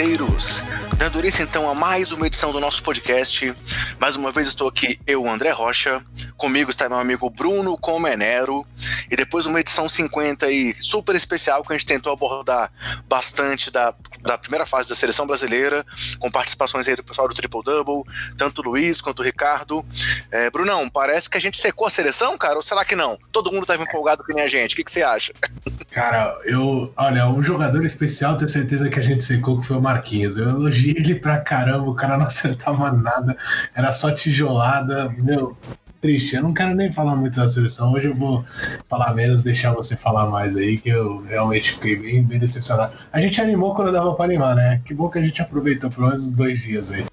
basqueteiros! Dando início então a mais uma edição do nosso podcast. Mais uma vez estou aqui, eu, André Rocha. Comigo está meu amigo Bruno Comenero. E depois uma edição 50 aí, super especial, que a gente tentou abordar bastante da, da primeira fase da seleção brasileira, com participações aí do pessoal do Triple Double, tanto o Luiz quanto o Ricardo. É, Brunão, parece que a gente secou a seleção, cara? Ou será que não? Todo mundo estava empolgado que nem a gente. O que, que você acha? Cara, eu. Olha, um jogador especial, tenho certeza que a gente secou, que foi o Marquinhos. Eu elogiei ele pra caramba, o cara não acertava nada, era só tijolada. Meu, triste. Eu não quero nem falar muito da seleção. Hoje eu vou falar menos, deixar você falar mais aí, que eu realmente fiquei bem, bem decepcionado. A gente animou quando dava pra animar, né? Que bom que a gente aproveitou pelo menos dois dias aí.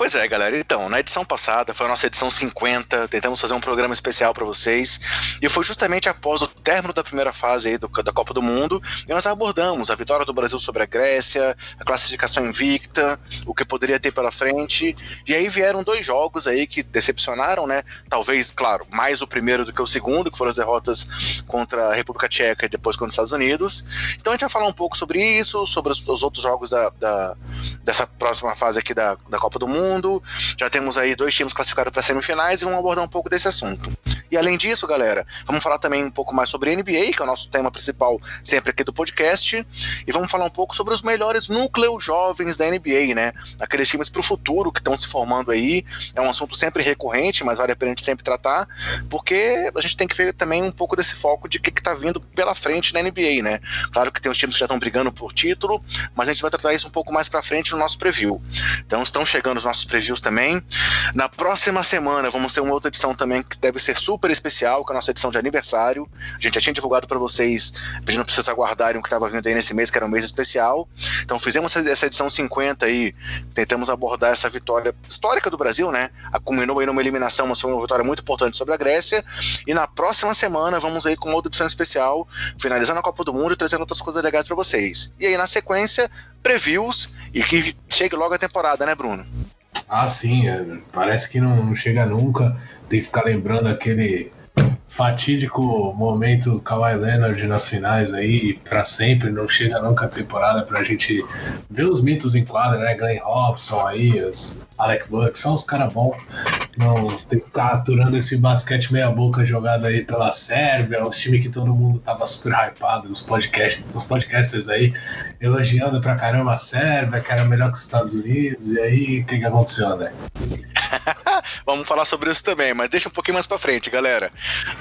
Pois é, galera. Então, na edição passada, foi a nossa edição 50, tentamos fazer um programa especial para vocês, e foi justamente após o término da primeira fase do, da Copa do Mundo, e nós abordamos a vitória do Brasil sobre a Grécia, a classificação invicta, o que poderia ter pela frente, e aí vieram dois jogos aí que decepcionaram, né? Talvez, claro, mais o primeiro do que o segundo, que foram as derrotas contra a República Tcheca e depois contra os Estados Unidos. Então a gente vai falar um pouco sobre isso, sobre os, os outros jogos da, da, dessa próxima fase aqui da, da Copa do Mundo, mundo. Já temos aí dois times classificados para semifinais e vamos abordar um pouco desse assunto. E além disso, galera, vamos falar também um pouco mais sobre NBA, que é o nosso tema principal sempre aqui do podcast, e vamos falar um pouco sobre os melhores núcleos jovens da NBA, né? Aqueles times para o futuro que estão se formando aí. É um assunto sempre recorrente, mas vale a pena a gente sempre tratar, porque a gente tem que ver também um pouco desse foco de o que está vindo pela frente na NBA, né? Claro que tem os times que já estão brigando por título, mas a gente vai tratar isso um pouco mais para frente no nosso preview. Então estão chegando os nossos nossos previews também. Na próxima semana vamos ter uma outra edição também que deve ser super especial, que é a nossa edição de aniversário. A gente já tinha divulgado para vocês, pedindo para vocês aguardarem o que estava vindo aí nesse mês, que era um mês especial. Então fizemos essa edição 50 aí, tentamos abordar essa vitória histórica do Brasil, né? Culminou aí numa eliminação, mas foi uma vitória muito importante sobre a Grécia. E na próxima semana vamos aí com outra edição especial, finalizando a Copa do Mundo e trazendo outras coisas legais para vocês. E aí na sequência, previews e que chegue logo a temporada, né, Bruno? Ah, sim, é, parece que não, não chega nunca. Tem que ficar lembrando aquele fatídico momento Kawhi Leonard nas finais aí, para sempre, não chega nunca a temporada pra gente ver os mitos em quadra, né? Glenn Robson aí, os Alec Buck, são os caras bons. Não tem que ficar aturando esse basquete meia boca jogado aí pela Sérvia, os times que todo mundo tava super hypado, os podcasts, os podcasters aí elogiando pra caramba a Sérvia, que era melhor que os Estados Unidos, e aí o que, que aconteceu, André? Vamos falar sobre isso também, mas deixa um pouquinho mais para frente, galera.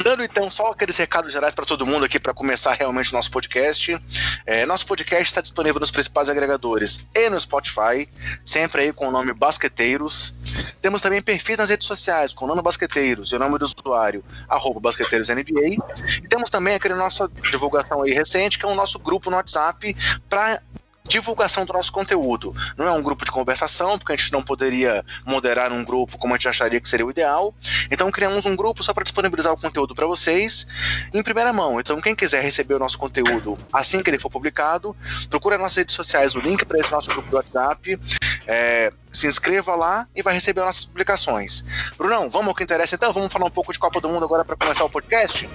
Dando então só aqueles recados gerais para todo mundo aqui para começar realmente o nosso podcast. É, nosso podcast está disponível nos principais agregadores e no Spotify, sempre aí com o nome Basqueteiros. Temos também perfis nas redes sociais com o nome Basqueteiros e o nome do usuário, arroba BasqueteirosNBA. E temos também aquele nossa divulgação aí recente, que é o nosso grupo no WhatsApp para divulgação do nosso conteúdo. Não é um grupo de conversação, porque a gente não poderia moderar um grupo como a gente acharia que seria o ideal. Então criamos um grupo só para disponibilizar o conteúdo para vocês em primeira mão. Então quem quiser receber o nosso conteúdo assim que ele for publicado, procura nas nossas redes sociais o link para esse nosso grupo do WhatsApp. É, se inscreva lá e vai receber nossas publicações. Brunão, vamos ao que interessa então? Vamos falar um pouco de Copa do Mundo agora para começar o podcast?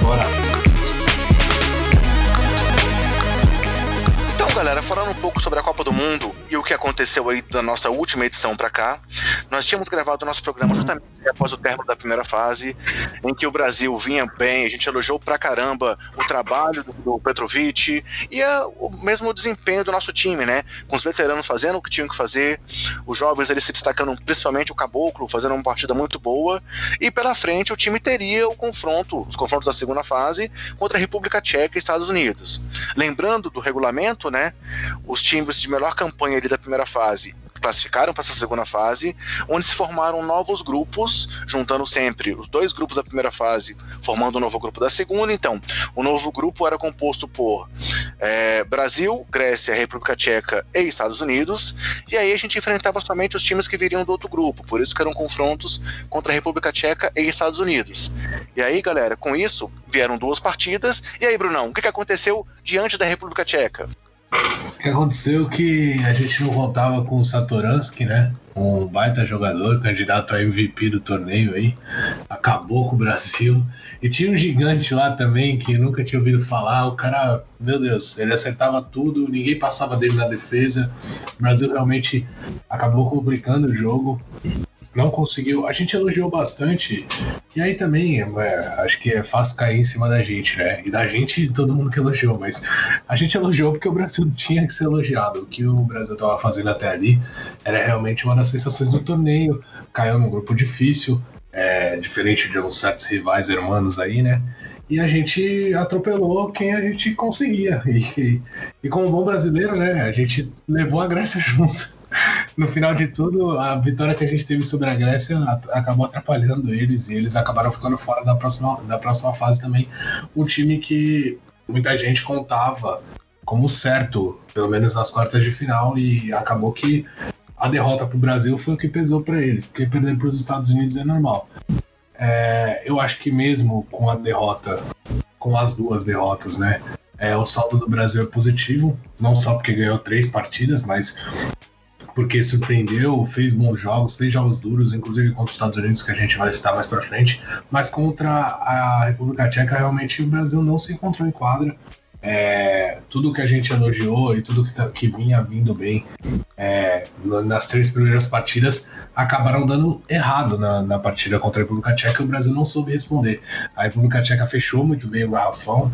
Bora! Galera, falando um pouco sobre a Copa do Mundo e o que aconteceu aí da nossa última edição para cá, nós tínhamos gravado o nosso programa justamente após o término da primeira fase, em que o Brasil vinha bem, a gente elogiou pra caramba o trabalho do, Petrovic e a, o mesmo desempenho do nosso time, né? Com os veteranos fazendo o que tinham que fazer, os jovens eles se destacando, principalmente o Caboclo, fazendo uma partida muito boa, e pela frente o time teria o confronto, os confrontos da segunda fase contra a República Tcheca e Estados Unidos. Lembrando do regulamento, né? Os times de melhor campanha ali da primeira fase classificaram para essa segunda fase, onde se formaram novos grupos, juntando sempre os dois grupos da primeira fase, formando o um novo grupo da segunda. Então, o novo grupo era composto por é, Brasil, Grécia, República Tcheca e Estados Unidos, e aí a gente enfrentava somente os times que viriam do outro grupo, por isso que eram confrontos contra a República Tcheca e Estados Unidos. E aí, galera, com isso vieram duas partidas. E aí, Brunão, o que aconteceu diante da República Tcheca? O que aconteceu que a gente não contava com o Satoransky, né? um baita jogador, candidato a MVP do torneio aí, acabou com o Brasil. E tinha um gigante lá também que nunca tinha ouvido falar. O cara, meu Deus, ele acertava tudo, ninguém passava dele na defesa. O Brasil realmente acabou complicando o jogo não conseguiu. A gente elogiou bastante. E aí também, é, acho que é fácil cair em cima da gente, né? E da gente, todo mundo que elogiou, mas a gente elogiou porque o Brasil tinha que ser elogiado. O que o Brasil estava fazendo até ali era realmente uma das sensações do torneio. Caiu num grupo difícil, é, diferente de alguns certos rivais hermanos aí, né? E a gente atropelou quem a gente conseguia. E, e, e como bom brasileiro, né? A gente levou a Grécia junto no final de tudo, a vitória que a gente teve sobre a Grécia acabou atrapalhando eles e eles acabaram ficando fora da próxima, da próxima fase também. Um time que muita gente contava como certo, pelo menos nas quartas de final, e acabou que a derrota para o Brasil foi o que pesou para eles, porque perder para os Estados Unidos é normal. É, eu acho que mesmo com a derrota, com as duas derrotas, né? É, o saldo do Brasil é positivo, não só porque ganhou três partidas, mas porque surpreendeu, fez bons jogos, fez jogos duros, inclusive contra os Estados Unidos, que a gente vai citar mais para frente, mas contra a República Tcheca, realmente o Brasil não se encontrou em quadra. É, tudo que a gente elogiou e tudo que, tá, que vinha vindo bem é, nas três primeiras partidas acabaram dando errado na, na partida contra a República Tcheca e o Brasil não soube responder. A República Tcheca fechou muito bem o garrafão,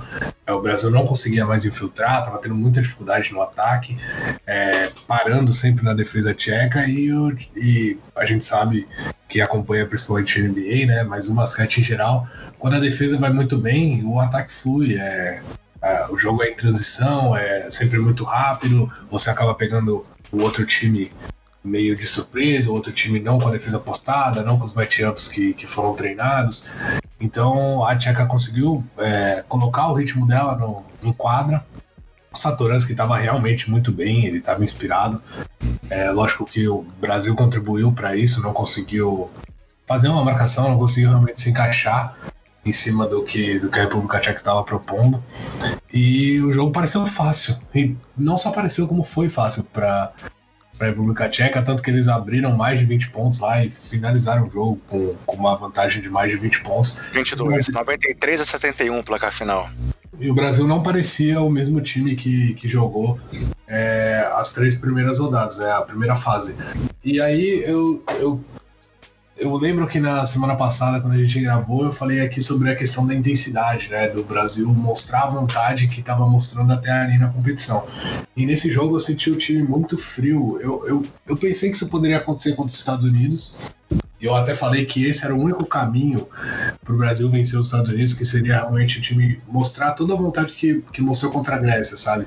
é, o Brasil não conseguia mais infiltrar, estava tendo muita dificuldade no ataque, é, parando sempre na defesa tcheca e, e a gente sabe que acompanha principalmente NBA, né, mas o basquete em geral, quando a defesa vai muito bem, o ataque flui, é, é, o jogo é em transição, é sempre muito rápido, você acaba pegando o outro time meio de surpresa, o outro time não com a defesa postada, não com os matchups que, que foram treinados. Então a Tcheca conseguiu é, colocar o ritmo dela no, no quadra. O Satoransky estava realmente muito bem, ele estava inspirado. É, lógico que o Brasil contribuiu para isso, não conseguiu fazer uma marcação, não conseguiu realmente se encaixar em cima do que, do que a República Tcheca estava propondo. E o jogo pareceu fácil. E não só pareceu, como foi fácil para a República Tcheca, tanto que eles abriram mais de 20 pontos lá e finalizaram o jogo com, com uma vantagem de mais de 20 pontos. 22, 93 a 71 placar final. E o Brasil não parecia o mesmo time que, que jogou é, as três primeiras rodadas, é a primeira fase. E aí eu, eu eu lembro que na semana passada, quando a gente gravou, eu falei aqui sobre a questão da intensidade, né? Do Brasil mostrar a vontade que estava mostrando até ali na competição. E nesse jogo eu senti o time muito frio. Eu, eu, eu pensei que isso poderia acontecer contra os Estados Unidos. E eu até falei que esse era o único caminho para o Brasil vencer os Estados Unidos, que seria realmente o time mostrar toda a vontade que, que mostrou contra a Grécia, sabe?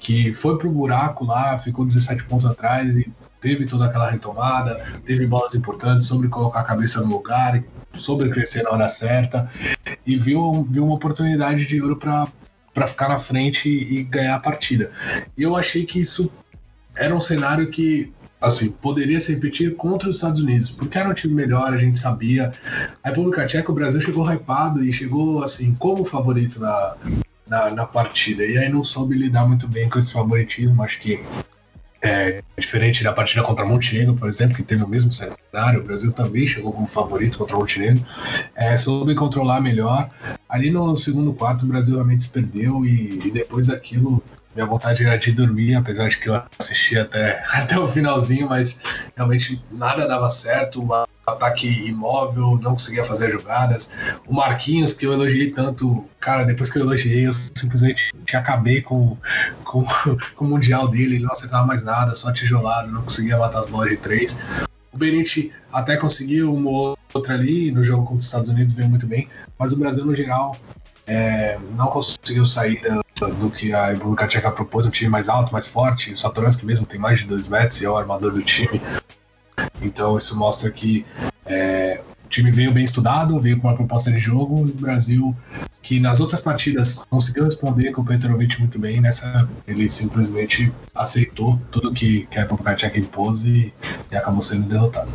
Que foi pro buraco lá, ficou 17 pontos atrás e teve toda aquela retomada, teve bolas importantes sobre colocar a cabeça no lugar, sobre crescer na hora certa e viu, viu uma oportunidade de ouro para ficar na frente e ganhar a partida. E eu achei que isso era um cenário que assim, poderia se repetir contra os Estados Unidos, porque era um time melhor, a gente sabia. A República Tcheca, o Brasil chegou hypado e chegou, assim, como favorito na, na, na, partida. E aí não soube lidar muito bem com esse favoritismo. Acho que é, diferente da partida contra Montenegro, por exemplo, que teve o mesmo cenário, o Brasil também chegou como favorito contra Montenegro, é, soube controlar melhor. Ali no segundo quarto, o Brasil realmente se perdeu e, e depois daquilo minha vontade era de dormir, apesar de que eu assisti até, até o finalzinho, mas realmente nada dava certo. O ataque imóvel, não conseguia fazer jogadas. O Marquinhos, que eu elogiei tanto, cara, depois que eu elogiei, eu simplesmente acabei com, com, com o Mundial dele. Ele não acertava mais nada, só tijolado, não conseguia matar as bolas de três. O Benite até conseguiu uma outra ali, no jogo contra os Estados Unidos veio muito bem, mas o Brasil, no geral, é, não conseguiu sair do que a República Tcheca propôs, um time mais alto, mais forte. O Satoransky mesmo tem mais de 2 metros e é o armador do time. Então isso mostra que é, o time veio bem estudado, veio com uma proposta de jogo. E o Brasil, que nas outras partidas conseguiu responder com o Petrovic muito bem, nessa ele simplesmente aceitou tudo que, que a Tcheca impôs e, e acabou sendo derrotado.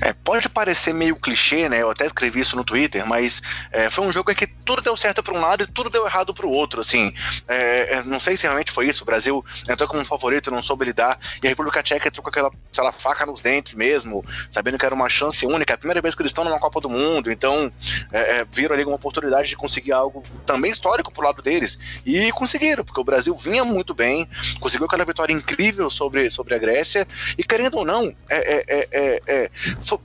É, pode parecer meio clichê, né? Eu até escrevi isso no Twitter, mas é, foi um jogo em que tudo deu certo para um lado e tudo deu errado para o outro, assim. É, é, não sei se realmente foi isso. O Brasil entrou como um favorito, não soube lidar, e a República Tcheca entrou com aquela, lá, faca nos dentes mesmo, sabendo que era uma chance única, é a primeira vez que eles estão numa Copa do Mundo, então é, é, viram ali uma oportunidade de conseguir algo também histórico pro lado deles. E conseguiram, porque o Brasil vinha muito bem, conseguiu aquela vitória incrível sobre, sobre a Grécia, e querendo ou não, é, é, é, é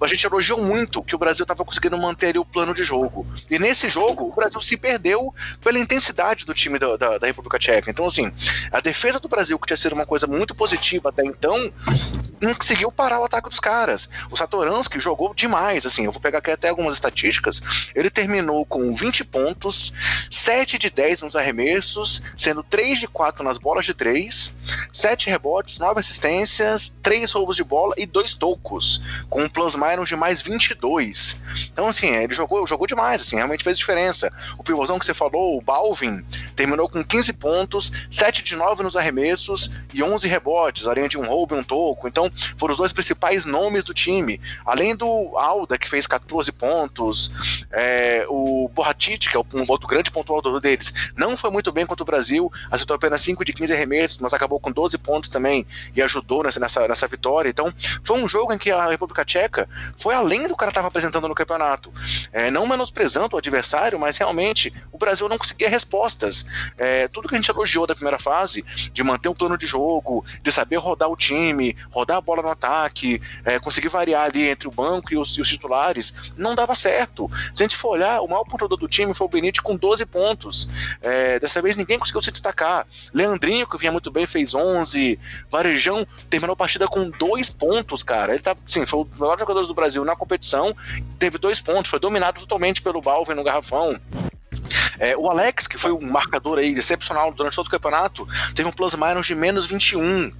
a gente elogiou muito que o Brasil estava conseguindo manter o plano de jogo. E nesse jogo, o Brasil se perdeu pela intensidade do time da, da, da República Tcheca. Então, assim, a defesa do Brasil, que tinha sido uma coisa muito positiva até então, não conseguiu parar o ataque dos caras. O Satoransky jogou demais, assim, eu vou pegar aqui até algumas estatísticas. Ele terminou com 20 pontos, 7 de 10 nos arremessos, sendo 3 de 4 nas bolas de 3, 7 rebotes, 9 assistências, 3 roubos de bola e 2 tocos, com um plus minus de mais 22. Então, assim, ele jogou, jogou demais, assim, realmente fez diferença. O pivôzão que você falou, o Balvin, terminou com 15 pontos, 7 de 9 nos arremessos e 11 rebotes, além de um roubo e um toco. Então, foram os dois principais nomes do time. Além do Alda, que fez 14 pontos, é, o Borratit, que é um outro grande pontuador deles, não foi muito bem contra o Brasil, acertou apenas 5 de 15 arremessos, mas acabou com 12 pontos também e ajudou nessa, nessa, nessa vitória. Então, foi um jogo em que a República Tcheca foi além do que cara estava apresentando no campeonato. É, não menosprezando o adversário, mas realmente o Brasil não conseguia respostas. É, tudo que a gente elogiou da primeira fase, de manter o plano de jogo, de saber rodar o time, rodar a bola no ataque, é, conseguir variar ali entre o banco e os, e os, titulares, não dava certo. Se a gente for olhar, o maior pontuador do time foi o Benite com 12 pontos. É, dessa vez ninguém conseguiu se destacar. Leandrinho, que vinha muito bem, fez 11. Varejão terminou a partida com dois pontos, cara. Ele tá, sim, foi o melhor jogador do Brasil na competição, teve dois pontos, foi dominado totalmente pelo Balvin no garrafão. É, o Alex, que foi um marcador aí excepcional durante todo o campeonato, teve um plus minus de menos 21.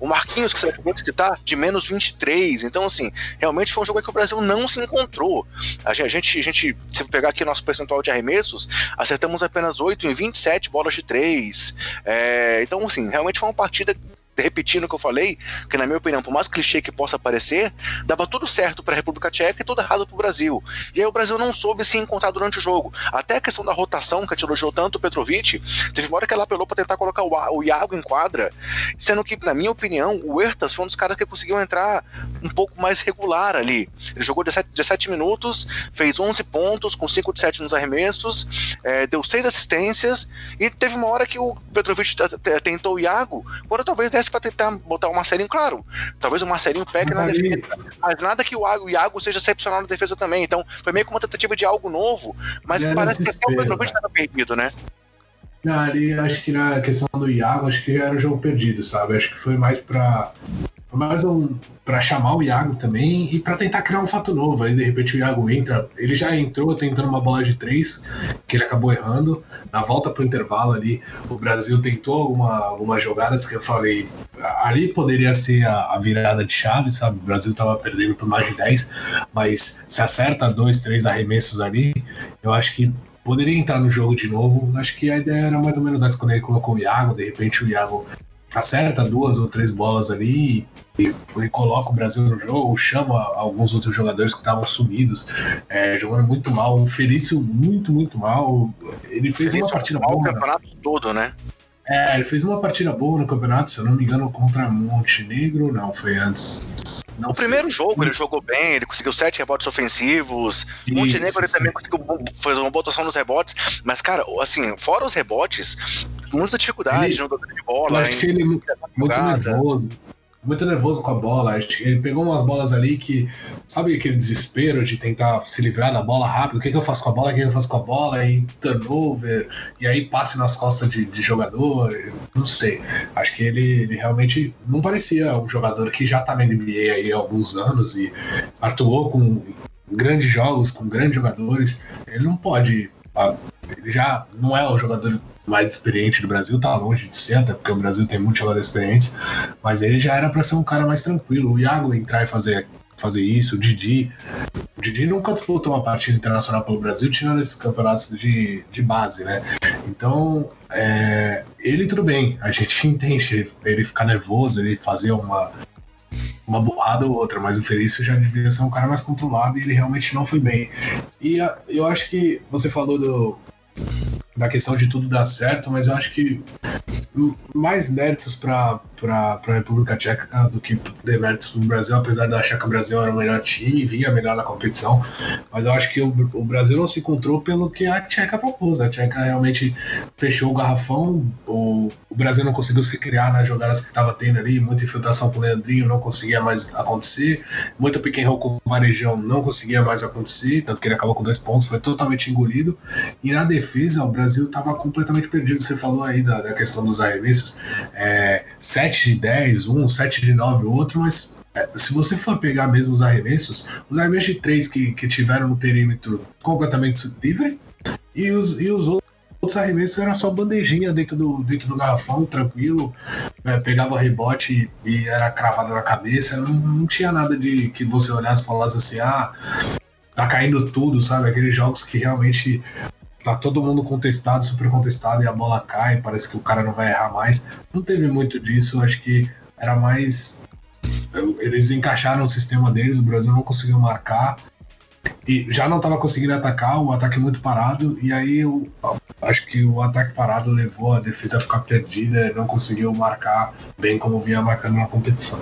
O Marquinhos, que você acabou de de menos 23. Então, assim, realmente foi um jogo que o Brasil não se encontrou. A gente, a gente se pegar aqui nosso percentual de arremessos, acertamos apenas 8 em 27 bolas de 3. É, então, assim, realmente foi uma partida repetindo o que eu falei, que na minha opinião, por mais clichê que possa parecer, dava tudo certo para a República Tcheca e tudo errado para o Brasil. E aí o Brasil não soube se encontrar durante o jogo. Até a questão da rotação, que elogiou tanto o Petrovic, teve uma hora que ela apelou para tentar colocar o, o Iago em quadra, sendo que, na minha opinião, o Ertas foi um dos caras que conseguiu entrar um pouco mais regular ali. Ele jogou 17, 17 minutos, fez 11 pontos, com 5 de 7 nos arremessos, é, deu 6 assistências, e teve uma hora que o Petrovic tentou o Iago, quando talvez desse para tentar botar o Marcelinho, claro. Talvez o Marcelinho pegue na ali... defesa, mas nada que o Iago seja excepcional na defesa também. Então, foi meio que uma tentativa de algo novo, mas parece que até o Petrovic estava perdido, né? Não, ali acho que na questão do Iago, acho que já era um jogo perdido, sabe? Acho que foi mais para mais um para chamar o Iago também e para tentar criar um fato novo. Aí de repente o Iago entra, ele já entrou tentando uma bola de três, que ele acabou errando. Na volta pro intervalo ali, o Brasil tentou alguma, algumas jogadas que eu falei, ali poderia ser a, a virada de chave, sabe? O Brasil tava perdendo por mais de 10, mas se acerta dois, três arremessos ali, eu acho que poderia entrar no jogo de novo. Acho que a ideia era mais ou menos essa quando ele colocou o Iago, de repente o Iago acerta duas ou três bolas ali e, e coloca o Brasil no jogo, chama alguns outros jogadores que estavam sumidos, é, jogando muito mal. O Felício, muito, muito mal. Ele fez Felício uma partida boa. O campeonato todo, né? É, ele fez uma partida boa no campeonato, se eu não me engano, contra Montenegro, não, foi antes. Não o sei. primeiro jogo ele jogou bem, ele conseguiu sete rebotes ofensivos. Isso, Montenegro ele também conseguiu fazer uma botação nos rebotes. Mas, cara, assim, fora os rebotes, muita dificuldade ele, no de bola. Eu que ele é muito nervoso muito nervoso com a bola. Ele pegou umas bolas ali que, sabe aquele desespero de tentar se livrar da bola rápido? O que, que eu faço com a bola? O que, que eu faço com a bola? E turnover, e aí passe nas costas de, de jogador. Não sei. Acho que ele, ele, realmente não parecia um jogador que já tá na NBA aí há alguns anos e atuou com grandes jogos, com grandes jogadores. Ele não pode. Ah, ele já não é o jogador mais experiente do Brasil, tá longe de ser, até porque o Brasil tem muitos jogadores experientes, mas ele já era para ser um cara mais tranquilo. O Iago entrar e fazer, fazer isso, o Didi. O Didi nunca disputou uma partida internacional pelo Brasil, tirando esses campeonatos de, de base, né? Então, é, ele tudo bem, a gente entende ele, ele ficar nervoso, ele fazer uma, uma borrada ou outra, mas o Felício já devia ser um cara mais controlado e ele realmente não foi bem. E a, eu acho que você falou do, da questão de tudo dar certo, mas eu acho que mais méritos para a República Tcheca do que deméritos para o Brasil, apesar da Checa Brasil era o melhor time, vinha melhor na competição, mas eu acho que o, o Brasil não se encontrou pelo que a Tcheca propôs. A Tcheca realmente fechou o garrafão, o, o Brasil não conseguiu se criar nas jogadas que estava tendo ali, muita infiltração com o Leandrinho não conseguia mais acontecer, muito roll com o Varejão não conseguia mais acontecer, tanto que ele acabou com dois pontos, foi totalmente engolido. E na defesa, o Brasil estava completamente perdido. Você falou aí da, da questão dos arremessos, é, 7 de 10, um, 7 de 9, outro, mas é, se você for pegar mesmo os arremessos, os arremessos de 3 que, que tiveram no perímetro completamente livre, e os, e os outros arremessos era só bandejinha dentro do, dentro do garrafão, tranquilo, é, pegava rebote e, e, era cravado na cabeça, não, não tinha nada de que você olhasse e falasse assim, ah, tá caindo tudo, sabe? Aqueles jogos que realmente tá todo mundo contestado, super contestado, e a bola cai, parece que o cara não vai errar mais. Não teve muito disso, acho que era mais. Eles encaixaram o sistema deles, o Brasil não conseguiu marcar. E já não estava conseguindo atacar, o ataque muito parado, e aí eu acho que o ataque parado levou a defesa a ficar perdida, não conseguiu marcar bem como vinha marcando na competição.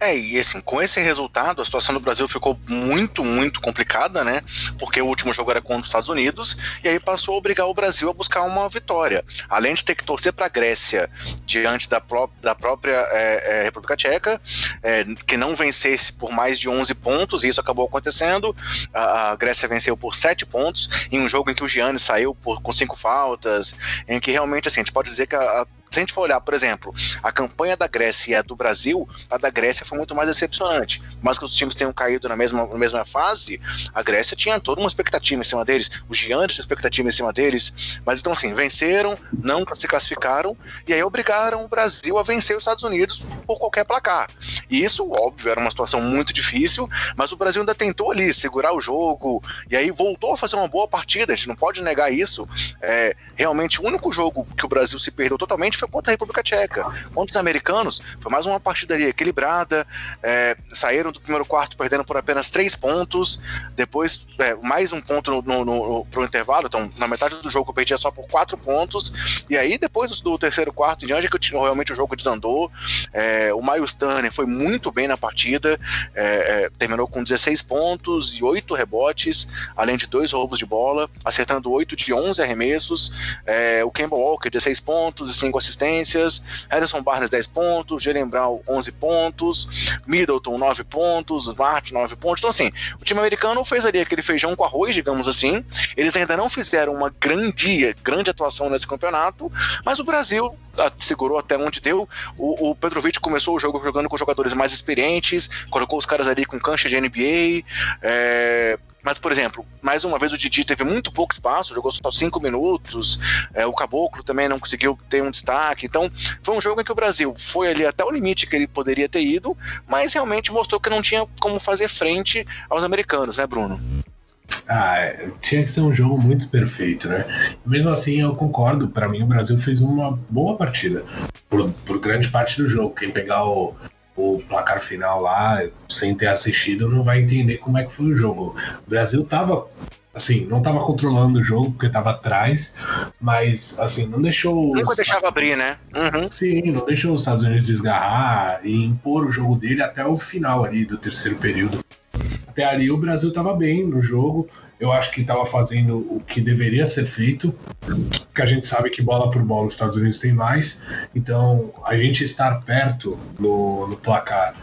É, e assim, com esse resultado, a situação do Brasil ficou muito, muito complicada, né? Porque o último jogo era contra os Estados Unidos, e aí passou a obrigar o Brasil a buscar uma vitória. Além de ter que torcer para a Grécia diante da, pró da própria é, é, República Tcheca, é, que não vencesse por mais de 11 pontos, e isso acabou acontecendo. A, a Grécia venceu por 7 pontos, em um jogo em que o Gianni saiu por, com cinco faltas, em que realmente, assim, a gente pode dizer que a, a a gente for olhar, por exemplo, a campanha da Grécia e a do Brasil, a da Grécia foi muito mais decepcionante. Mas que os times tenham caído na mesma, na mesma fase, a Grécia tinha toda uma expectativa em cima deles, os gigantes tinham expectativa em cima deles. Mas então, assim, venceram, não se classificaram, e aí obrigaram o Brasil a vencer os Estados Unidos por qualquer placar. E isso, óbvio, era uma situação muito difícil, mas o Brasil ainda tentou ali segurar o jogo, e aí voltou a fazer uma boa partida, a gente não pode negar isso. É, realmente, o único jogo que o Brasil se perdeu totalmente foi contra a República Tcheca. Contra os americanos, foi mais uma partida equilibrada. É, saíram do primeiro quarto perdendo por apenas três pontos. Depois, é, mais um ponto no, no, no, pro intervalo. Então, na metade do jogo, perdia só por quatro pontos. E aí, depois do terceiro quarto em diante, que realmente o jogo desandou. É, o Miles Turner foi muito bem na partida. É, é, terminou com 16 pontos e 8 rebotes, além de dois roubos de bola, acertando 8 de 11 arremessos. É, o Kemba Walker, 16 pontos e 5 assistências assistências, Harrison Barnes 10 pontos, Jalen Brown 11 pontos, Middleton 9 pontos, Smart 9 pontos. Então, assim, o time americano fez ali aquele feijão com arroz, digamos assim. Eles ainda não fizeram uma grande, grande atuação nesse campeonato, mas o Brasil ah, segurou até onde deu. O, o Petrovic começou o jogo jogando com jogadores mais experientes, colocou os caras ali com cancha de NBA. É, mas, por exemplo, mais uma vez o Didi teve muito pouco espaço, jogou só cinco minutos. É, o Caboclo também não conseguiu ter um destaque. Então, foi um jogo em que o Brasil foi ali até o limite que ele poderia ter ido, mas realmente mostrou que não tinha como fazer frente aos americanos, né, Bruno? Ah, é, tinha que ser um jogo muito perfeito, né? Mesmo assim, eu concordo. Para mim, o Brasil fez uma boa partida por, por grande parte do jogo. Quem pegar o, o placar final lá, sem ter assistido, não vai entender como é que foi o jogo. O Brasil tava assim, não tava controlando o jogo porque tava atrás, mas assim, não deixou. Nunca os... deixava abrir, né? Uhum. Sim, não deixou os Estados Unidos desgarrar e impor o jogo dele até o final ali do terceiro período. Até ali o Brasil tava bem no jogo, eu acho que estava fazendo o que deveria ser feito, porque a gente sabe que bola por bola os Estados Unidos tem mais, então a gente estar perto no, no placar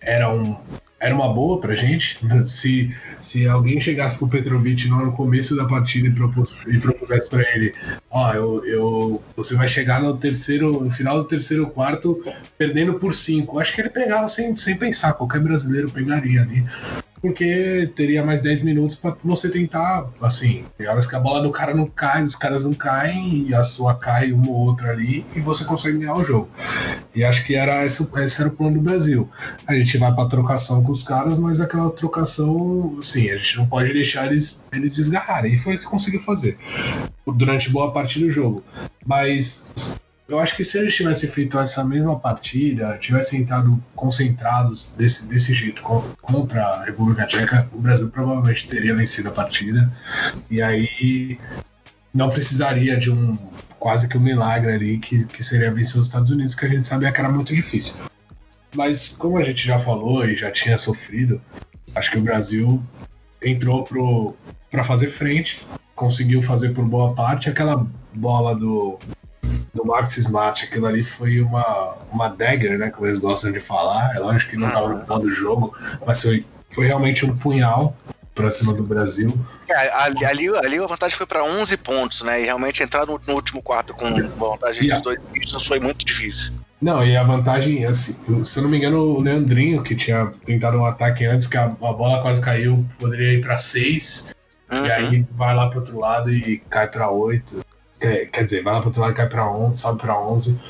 era um, era uma boa pra gente. Se, se alguém chegasse pro Petrovic no começo da partida e, propus, e propusesse pra ele, ó, eu, eu, você vai chegar no terceiro, no final do terceiro quarto perdendo por cinco. Acho que ele pegava sem, sem pensar, qualquer brasileiro pegaria ali porque teria mais 10 minutos para você tentar, assim, tem horas que a bola do cara não cai, os caras não caem, e a sua cai uma ou outra ali, e você consegue ganhar o jogo. E acho que era esse, esse era o plano do Brasil. A gente vai para trocação com os caras, mas aquela trocação, assim, a gente não pode deixar eles, eles desgarrarem. E foi o que conseguiu fazer durante boa parte do jogo. Mas eu acho que se eles tivessem feito essa mesma partida, tivessem entrado concentrados desse, desse jeito contra a República Tcheca, o Brasil provavelmente teria vencido a partida. E aí não precisaria de um quase que um milagre ali que, que seria vencer os Estados Unidos, que a gente sabia que era muito difícil. Mas como a gente já falou e já tinha sofrido, acho que o Brasil entrou para fazer frente, conseguiu fazer por boa parte aquela bola do, do Max Smart, aquilo ali foi uma, uma dagger, né? Como eles gostam de falar. É lógico que não estava no final do jogo, mas foi, foi realmente um punhal para cima do Brasil. É, ali, ali, a vantagem foi para 11 pontos, né? E realmente entrar no, no último quarto com vantagem yeah. de dois pontos foi muito difícil. Não, e a vantagem, assim, se eu não me engano, o Leandrinho, que tinha tentado um ataque antes, que a, a bola quase caiu, poderia ir para 6. Uhum. E aí vai lá pro outro lado e cai para 8. Quer, quer dizer, vai lá pro outro lado cai para 11, sobe para 11.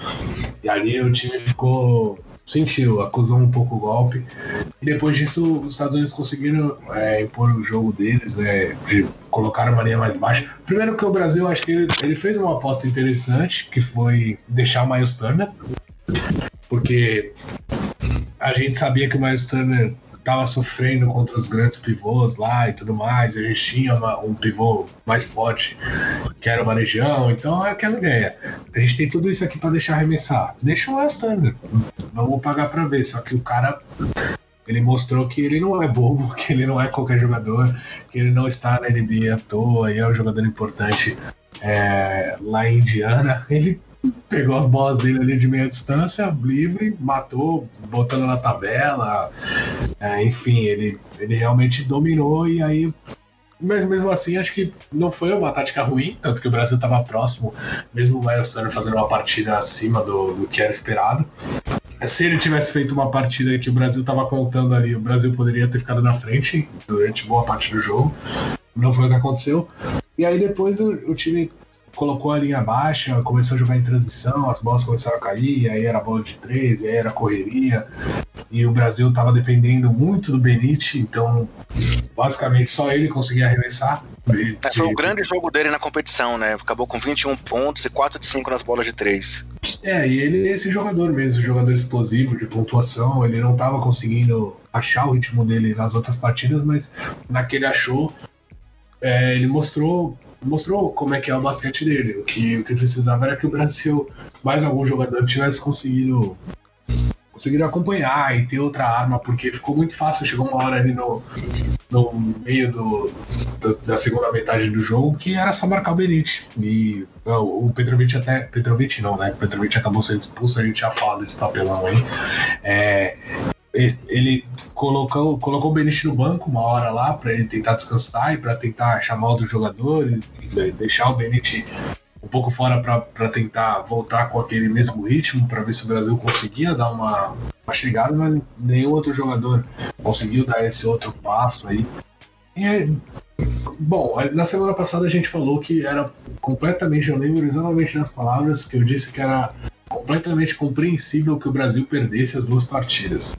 E ali o time ficou sentiu, acusou um pouco o golpe. E depois disso, os Estados Unidos conseguiram é, impor o jogo deles, né? De colocar a marinha mais baixa. Primeiro que o Brasil, acho que ele, ele fez uma aposta interessante, que foi deixar o Miles Turner. Porque a gente sabia que o Miles Turner estava sofrendo contra os grandes pivôs lá e tudo mais. A gente tinha uma, um pivô mais forte, que era o Varejão. Então é aquela ideia. A gente tem tudo isso aqui para deixar arremessar. Deixa o Turner. Vamos pagar para ver. Só que o cara ele mostrou que ele não é bobo, que ele não é qualquer jogador, que ele não está na NBA à toa e é um jogador importante é, lá em Indiana. Ele pegou as bolas dele ali de meia distância, livre, matou, botando na tabela. É, enfim, ele, ele realmente dominou e aí. Mas mesmo assim, acho que não foi uma tática ruim, tanto que o Brasil estava próximo, mesmo o Turner fazendo uma partida acima do, do que era esperado. Se ele tivesse feito uma partida que o Brasil estava contando ali, o Brasil poderia ter ficado na frente durante boa parte do jogo. Não foi o que aconteceu. E aí depois o, o time colocou a linha baixa, começou a jogar em transição, as bolas começaram a cair, aí era bola de três, aí era correria. E o Brasil estava dependendo muito do Benite, então basicamente só ele conseguia arremessar. É, foi o grande jogo dele na competição, né? Acabou com 21 pontos e 4 de 5 nas bolas de 3. É, e ele é esse jogador mesmo, jogador explosivo, de pontuação. Ele não estava conseguindo achar o ritmo dele nas outras partidas, mas naquele achou. É, ele mostrou mostrou como é que é o basquete dele. O que, o que precisava era que o Brasil, mais algum jogador, tivesse conseguido conseguiram acompanhar e ter outra arma, porque ficou muito fácil. Chegou uma hora ali no, no meio do, do, da segunda metade do jogo que era só marcar o Benite. E o Petrovic até. Petrovic não, né? O Petrovic acabou sendo expulso, a gente já fala desse papelão aí. É, ele colocou, colocou o Benite no banco uma hora lá para ele tentar descansar e para tentar chamar outros jogadores, deixar o Benite um pouco fora para tentar voltar com aquele mesmo ritmo, para ver se o Brasil conseguia dar uma, uma chegada, mas nenhum outro jogador conseguiu dar esse outro passo aí. E, bom, na semana passada a gente falou que era completamente, eu lembro exatamente nas palavras que eu disse que era completamente compreensível que o Brasil perdesse as duas partidas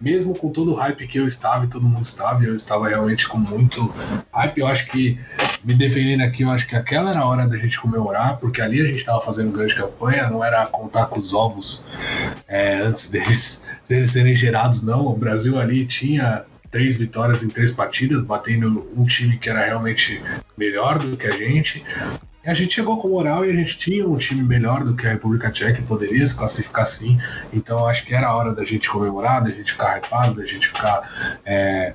mesmo com todo o hype que eu estava e todo mundo estava, eu estava realmente com muito hype. Eu acho que, me defendendo aqui, eu acho que aquela era a hora da gente comemorar, porque ali a gente estava fazendo grande campanha, não era contar com os ovos é, antes deles, deles serem gerados, não. O Brasil ali tinha três vitórias em três partidas, batendo um time que era realmente melhor do que a gente. A gente chegou com moral e a gente tinha um time melhor do que a República Tcheca e poderia se classificar sim. Então acho que era a hora da gente comemorar, da gente ficar hypado, da gente ficar. É,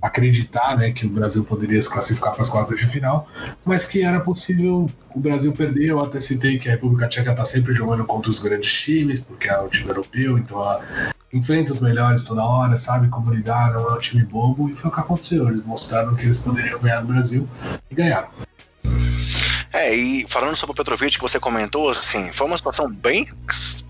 acreditar né, que o Brasil poderia se classificar para as quartas de final, mas que era possível o Brasil perder. Eu até citei que a República Tcheca está sempre jogando contra os grandes times, porque é um time europeu, então ela enfrenta os melhores toda hora, sabe como lidar, não é um time bobo, e foi o que aconteceu. Eles mostraram que eles poderiam ganhar do Brasil e ganharam. É, e falando sobre o Petrovic que você comentou, assim, foi uma situação bem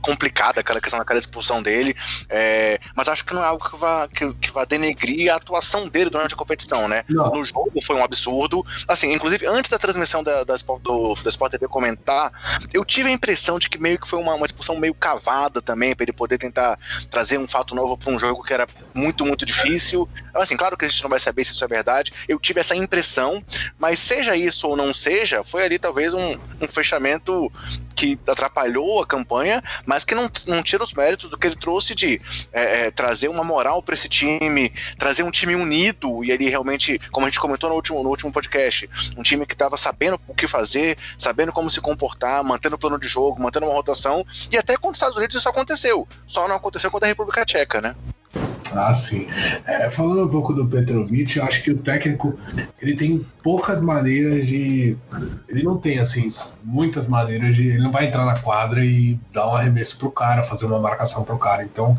complicada aquela questão daquela expulsão dele, é, mas acho que não é algo que vá, que, que vá denegrir a atuação dele durante a competição, né? Não. No jogo foi um absurdo. Assim, inclusive, antes da transmissão da, da, do, da Sport TV comentar, eu tive a impressão de que meio que foi uma, uma expulsão meio cavada também, para ele poder tentar trazer um fato novo para um jogo que era muito, muito difícil. Assim, claro que a gente não vai saber se isso é verdade. Eu tive essa impressão, mas seja isso ou não seja, foi ali talvez um, um fechamento que atrapalhou a campanha, mas que não, não tira os méritos do que ele trouxe de é, é, trazer uma moral para esse time, trazer um time unido, e ele realmente, como a gente comentou no último, no último podcast, um time que estava sabendo o que fazer, sabendo como se comportar, mantendo o plano de jogo, mantendo uma rotação, e até contra os Estados Unidos isso aconteceu. Só não aconteceu contra a República Tcheca, né? Ah, sim. É, falando um pouco do Petrovic, eu acho que o técnico ele tem poucas maneiras de. Ele não tem, assim, muitas maneiras de. Ele não vai entrar na quadra e dar um arremesso pro cara, fazer uma marcação pro cara. Então,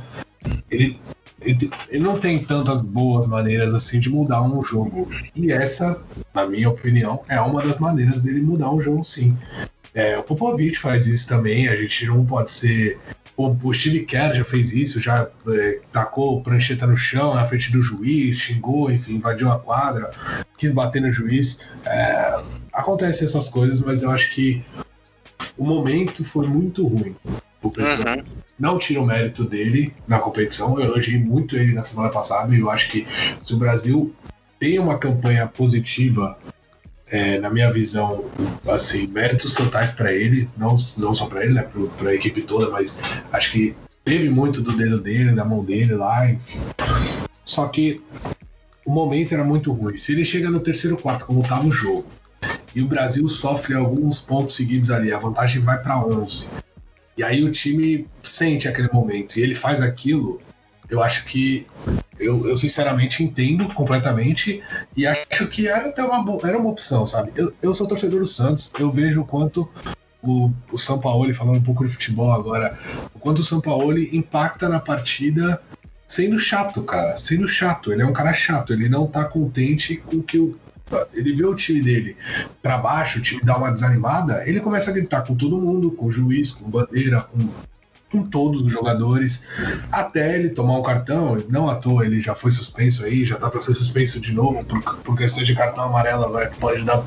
ele, ele, ele não tem tantas boas maneiras assim de mudar um jogo. E essa, na minha opinião, é uma das maneiras dele mudar um jogo, sim. É, o Popovich faz isso também, a gente não pode ser o, o Steve Kerr já fez isso, já é, tacou prancheta no chão na frente do juiz, xingou, enfim, invadiu a quadra, quis bater no juiz. É, acontecem essas coisas, mas eu acho que o momento foi muito ruim. O uhum. Não tira o mérito dele na competição. Eu elogiei muito ele na semana passada e eu acho que se o Brasil tem uma campanha positiva é, na minha visão, assim, méritos totais para ele, não, não só para ele, né, para a equipe toda, mas acho que teve muito do dedo dele, da mão dele lá, enfim. Só que o momento era muito ruim. Se ele chega no terceiro quarto, como estava o jogo, e o Brasil sofre alguns pontos seguidos ali, a vantagem vai para 11. E aí o time sente aquele momento e ele faz aquilo, eu acho que eu, eu sinceramente entendo completamente e acho que era até uma, era uma opção, sabe? Eu, eu sou torcedor do Santos, eu vejo o quanto o, o São Paulo, falando um pouco de futebol agora, o quanto o São Paulo impacta na partida sendo chato, cara. Sendo chato. Ele é um cara chato, ele não tá contente com que o. Ele vê o time dele para baixo, o time dá uma desanimada, ele começa a gritar com todo mundo, com o juiz, com bandeira, com com todos os jogadores, até ele tomar um cartão, não à toa ele já foi suspenso aí, já tá para ser suspenso de novo por, por questão de cartão amarelo agora que pode dar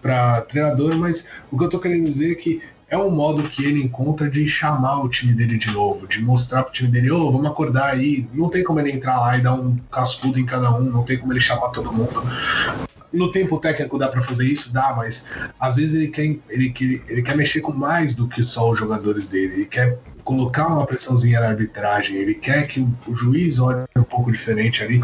para treinador, mas o que eu tô querendo dizer é que é um modo que ele encontra de chamar o time dele de novo, de mostrar pro time dele, ô, oh, vamos acordar aí. Não tem como ele entrar lá e dar um cascudo em cada um, não tem como ele chamar todo mundo no tempo técnico dá para fazer isso? Dá, mas às vezes ele quer, ele, quer, ele quer mexer com mais do que só os jogadores dele. Ele quer colocar uma pressãozinha na arbitragem, ele quer que o juiz olhe um pouco diferente ali,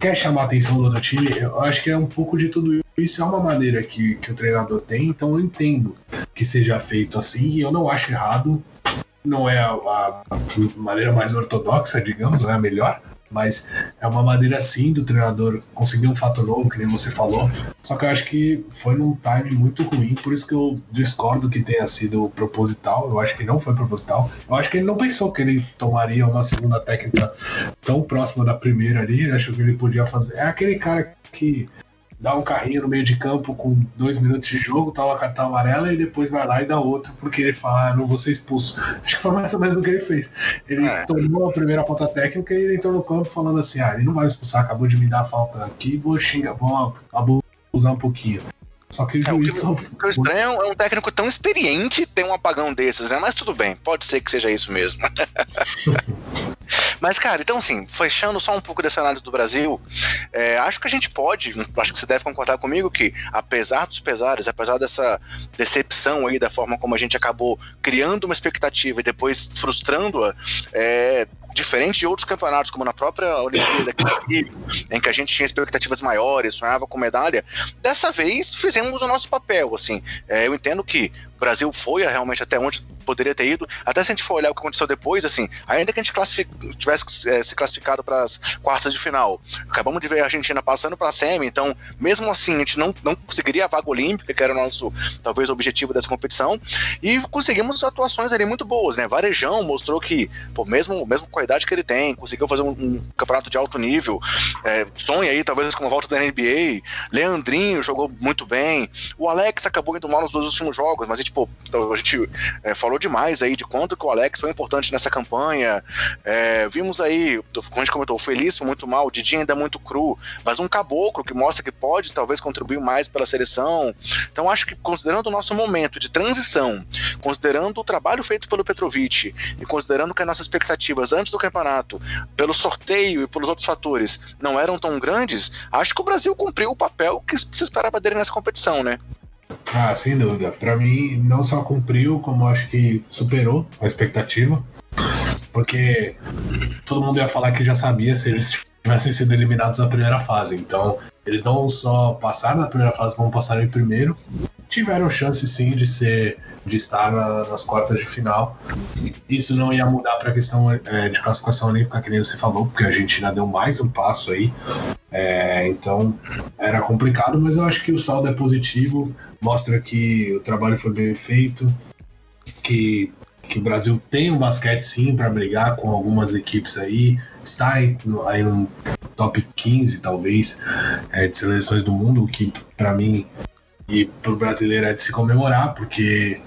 quer chamar a atenção do outro time. Eu acho que é um pouco de tudo isso. É uma maneira que, que o treinador tem, então eu entendo que seja feito assim e eu não acho errado. Não é a, a maneira mais ortodoxa, digamos, não é a melhor, mas é uma maneira sim do treinador conseguir um fato novo, que nem você falou. Só que eu acho que foi num time muito ruim, por isso que eu discordo que tenha sido proposital. Eu acho que não foi proposital. Eu acho que ele não pensou que ele tomaria uma segunda técnica tão próxima da primeira ali. Ele achou que ele podia fazer. É aquele cara que dá um carrinho no meio de campo com dois minutos de jogo, toma uma cartão amarela e depois vai lá e dá outro porque ele fala, ah, não vou ser expulso. Acho que foi mais ou menos o que ele fez. Ele é. tomou a primeira ponta técnica e ele entrou no campo falando assim: ah, ele não vai me expulsar, acabou de me dar a falta aqui, vou xingar, vou abusar um pouquinho. Só que o juiz. É, o que, o que estranho é um técnico tão experiente ter um apagão desses, né? Mas tudo bem, pode ser que seja isso mesmo. Mas, cara, então assim, fechando só um pouco dessa análise do Brasil, é, acho que a gente pode, acho que você deve concordar comigo que, apesar dos pesares, apesar dessa decepção aí da forma como a gente acabou criando uma expectativa e depois frustrando-a, é, diferente de outros campeonatos, como na própria Olimpíada, em que a gente tinha expectativas maiores, sonhava com medalha, dessa vez fizemos o nosso papel, assim. É, eu entendo que Brasil foi realmente até onde poderia ter ido. Até se a gente for olhar o que aconteceu depois, assim, ainda que a gente tivesse é, se classificado para as quartas de final, acabamos de ver a Argentina passando para a semi, então, mesmo assim, a gente não, não conseguiria a vaga olímpica, que era o nosso, talvez, objetivo dessa competição, e conseguimos atuações ali muito boas, né? Varejão mostrou que, pô, mesmo, mesmo com a idade que ele tem, conseguiu fazer um, um campeonato de alto nível, é, sonha aí, talvez, com uma volta da NBA, Leandrinho jogou muito bem, o Alex acabou indo mal nos dois últimos jogos, mas a gente, pô, a gente é, falou demais aí de quanto que o Alex foi importante nessa campanha. É, vimos aí, como a gente comentou, o Felício muito mal, o Didinho ainda muito cru, mas um caboclo que mostra que pode talvez contribuir mais para a seleção. Então acho que considerando o nosso momento de transição, considerando o trabalho feito pelo Petrovic e considerando que as nossas expectativas antes do campeonato, pelo sorteio e pelos outros fatores, não eram tão grandes, acho que o Brasil cumpriu o papel que se esperava dele nessa competição, né? Ah, sem dúvida. Para mim, não só cumpriu, como acho que superou a expectativa. Porque todo mundo ia falar que já sabia se eles tivessem sido eliminados na primeira fase. Então, eles não só passaram na primeira fase, como passaram em primeiro. Tiveram chance sim de ser de estar na, nas quartas de final. Isso não ia mudar para a questão é, de classificação olímpica, que nem você falou, porque a Argentina deu mais um passo aí. É, então era complicado, mas eu acho que o saldo é positivo, mostra que o trabalho foi bem feito, que, que o Brasil tem um basquete sim para brigar com algumas equipes aí, está aí, aí no top 15 talvez é, de seleções do mundo, o que para mim e para o brasileiro é de se comemorar, porque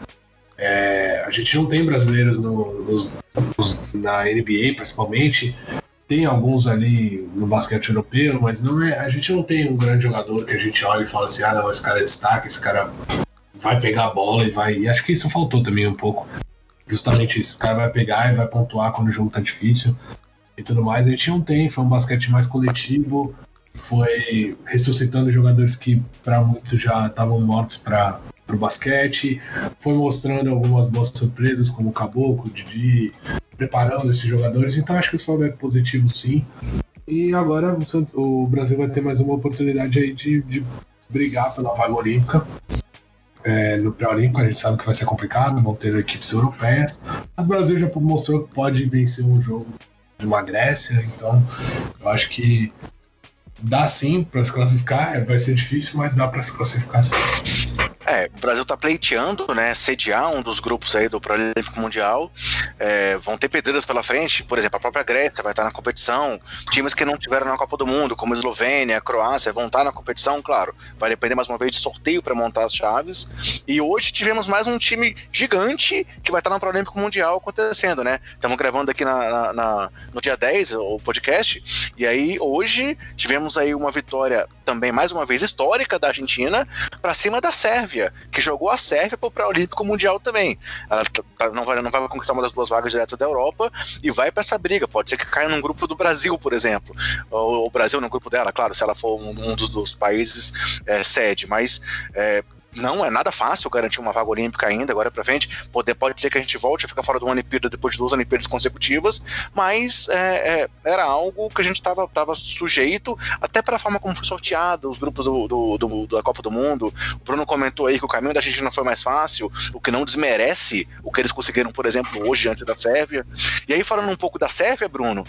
é, a gente não tem brasileiros no, nos, nos, na NBA, principalmente. Tem alguns ali no basquete europeu, mas não é, a gente não tem um grande jogador que a gente olha e fala assim: ah, não, esse cara é destaque, esse cara vai pegar a bola e vai. E acho que isso faltou também um pouco. Justamente esse cara vai pegar e vai pontuar quando o jogo tá difícil e tudo mais. A gente não tem, foi um basquete mais coletivo, foi ressuscitando jogadores que para muitos já estavam mortos para o basquete, foi mostrando algumas boas surpresas, como o Caboclo, o Didi, preparando esses jogadores, então acho que o saldo é positivo sim. E agora o Brasil vai ter mais uma oportunidade aí de, de brigar pela vaga olímpica. É, no pré-olímpico a gente sabe que vai ser complicado, vão ter equipes europeias, mas o Brasil já mostrou que pode vencer um jogo de uma Grécia, então eu acho que dá sim para se classificar, vai ser difícil, mas dá para se classificar sim. É, o Brasil está pleiteando, né, sediar um dos grupos aí do Pré-Olímpico Mundial. É, vão ter pedreiras pela frente, por exemplo, a própria Grécia vai estar na competição. Times que não tiveram na Copa do Mundo, como Eslovênia, Croácia, vão estar na competição, claro. Vai depender mais uma vez de sorteio para montar as chaves. E hoje tivemos mais um time gigante que vai estar no Pré-Olímpico Mundial acontecendo, né? Estamos gravando aqui na, na, na, no dia 10 o podcast. E aí, hoje, tivemos aí uma vitória também, mais uma vez, histórica da Argentina para cima da Sérvia. Sérvia, que jogou a Sérvia para o Pré-Olímpico Mundial também. Ela tá, não, vai, não vai conquistar uma das duas vagas diretas da Europa e vai para essa briga. Pode ser que caia num grupo do Brasil, por exemplo. O, o Brasil no grupo dela, claro, se ela for um, um dos, dos, países é, sede, mas. É, não é nada fácil garantir uma vaga olímpica ainda, agora para frente. Pode, pode ser que a gente volte a ficar fora do Olimpíada depois de duas Olimpíadas consecutivas, mas é, é, era algo que a gente estava tava sujeito, até para a forma como foi sorteado os grupos do, do, do, da Copa do Mundo. O Bruno comentou aí que o caminho da Argentina foi mais fácil, o que não desmerece o que eles conseguiram, por exemplo, hoje diante da Sérvia. E aí, falando um pouco da Sérvia, Bruno,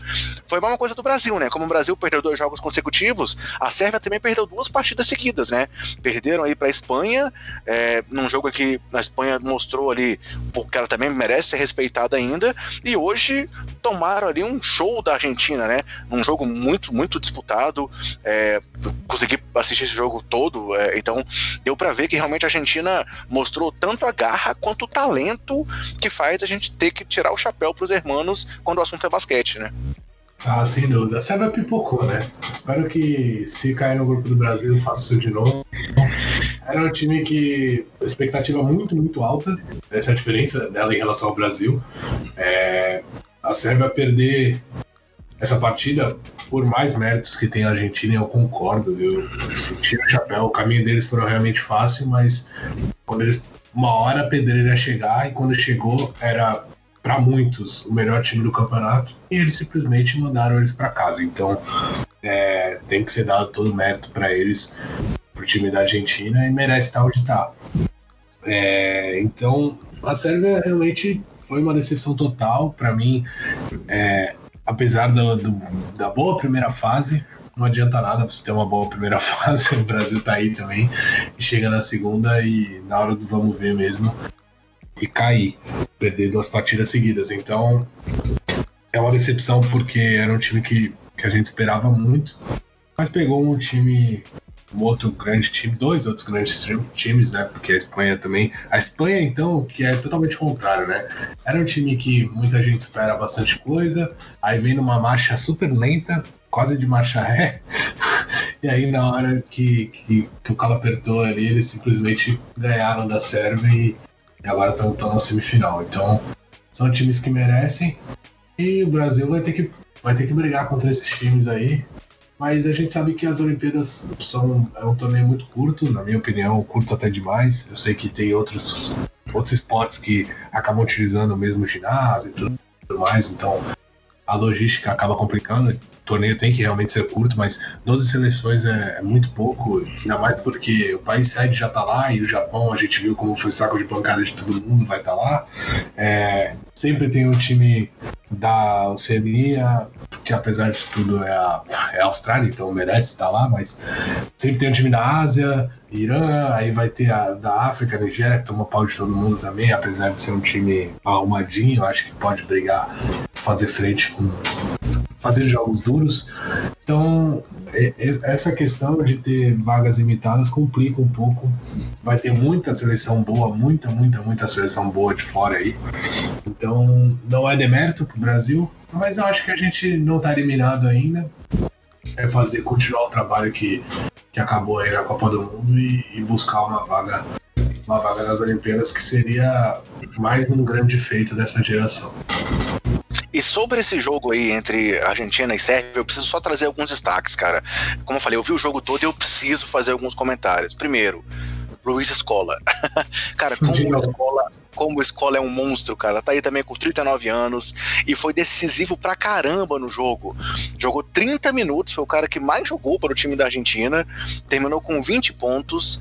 foi a mesma coisa do Brasil, né? Como o Brasil perdeu dois jogos consecutivos, a Sérvia também perdeu duas partidas seguidas, né? Perderam aí para a Espanha é, num jogo que a Espanha mostrou ali, porque ela também merece ser respeitada ainda, e hoje tomaram ali um show da Argentina, né? Um jogo muito, muito disputado. É, consegui assistir esse jogo todo, é, então deu para ver que realmente a Argentina mostrou tanto a garra quanto o talento que faz a gente ter que tirar o chapéu pros hermanos quando o assunto é basquete, né? Ah, sem dúvida. A Sérvia pipocou, né? Espero que se cair no grupo do Brasil, faça isso de novo. Era um time que expectativa muito, muito alta. Essa é a diferença dela em relação ao Brasil. É, a Sérvia perder essa partida, por mais méritos que tem a Argentina, eu concordo. Eu senti o chapéu. O caminho deles foi realmente fácil, mas quando eles uma hora a pedreira ia chegar e quando chegou era para muitos, o melhor time do campeonato, e eles simplesmente mandaram eles para casa. Então, é, tem que ser dado todo o mérito para eles, pro time da Argentina, e merece estar onde está. É, então, a Sérvia realmente foi uma decepção total para mim. É, apesar do, do, da boa primeira fase, não adianta nada você ter uma boa primeira fase. O Brasil tá aí também. Chega na segunda e na hora do vamos ver mesmo, e cair, perder duas partidas seguidas. Então é uma decepção porque era um time que, que a gente esperava muito, mas pegou um time, um outro grande time, dois outros grandes times, né? Porque a Espanha também. A Espanha, então, que é totalmente contrário, né? Era um time que muita gente espera bastante coisa, aí vem numa marcha super lenta, quase de marcha ré. E aí, na hora que, que, que o calo apertou ali, eles simplesmente ganharam da Sérvia e, agora estão na semifinal. Então, são times que merecem. E o Brasil vai ter que, vai ter que brigar contra esses times aí. Mas a gente sabe que as Olimpíadas são é um torneio muito curto, na minha opinião, curto até demais. Eu sei que tem outros, outros esportes que acabam utilizando o mesmo ginásio e tudo mais, então a logística acaba complicando. Torneio tem que realmente ser curto, mas 12 seleções é, é muito pouco, ainda mais porque o país sede já está lá e o Japão a gente viu como foi saco de pancada de todo mundo, vai estar tá lá. É, sempre tem um time da Oceania, que apesar de tudo é a, é a Austrália, então merece estar lá, mas sempre tem um time da Ásia, Irã, aí vai ter a da África, Nigéria, que toma pau de todo mundo também, apesar de ser um time arrumadinho, acho que pode brigar, fazer frente com. Fazer jogos duros. Então, essa questão de ter vagas limitadas complica um pouco. Vai ter muita seleção boa, muita, muita, muita seleção boa de fora aí. Então, não é demérito pro Brasil, mas eu acho que a gente não está eliminado ainda. É fazer, continuar o trabalho que, que acabou aí na Copa do Mundo e, e buscar uma vaga uma vaga nas Olimpíadas que seria mais um grande feito dessa geração. E sobre esse jogo aí entre Argentina e Sérvia, eu preciso só trazer alguns destaques, cara. Como eu falei, eu vi o jogo todo e eu preciso fazer alguns comentários. Primeiro, Luiz Escola. cara, como o Escola como o Escola é um monstro, cara. Tá aí também com 39 anos e foi decisivo pra caramba no jogo. Jogou 30 minutos, foi o cara que mais jogou para o time da Argentina. Terminou com 20 pontos,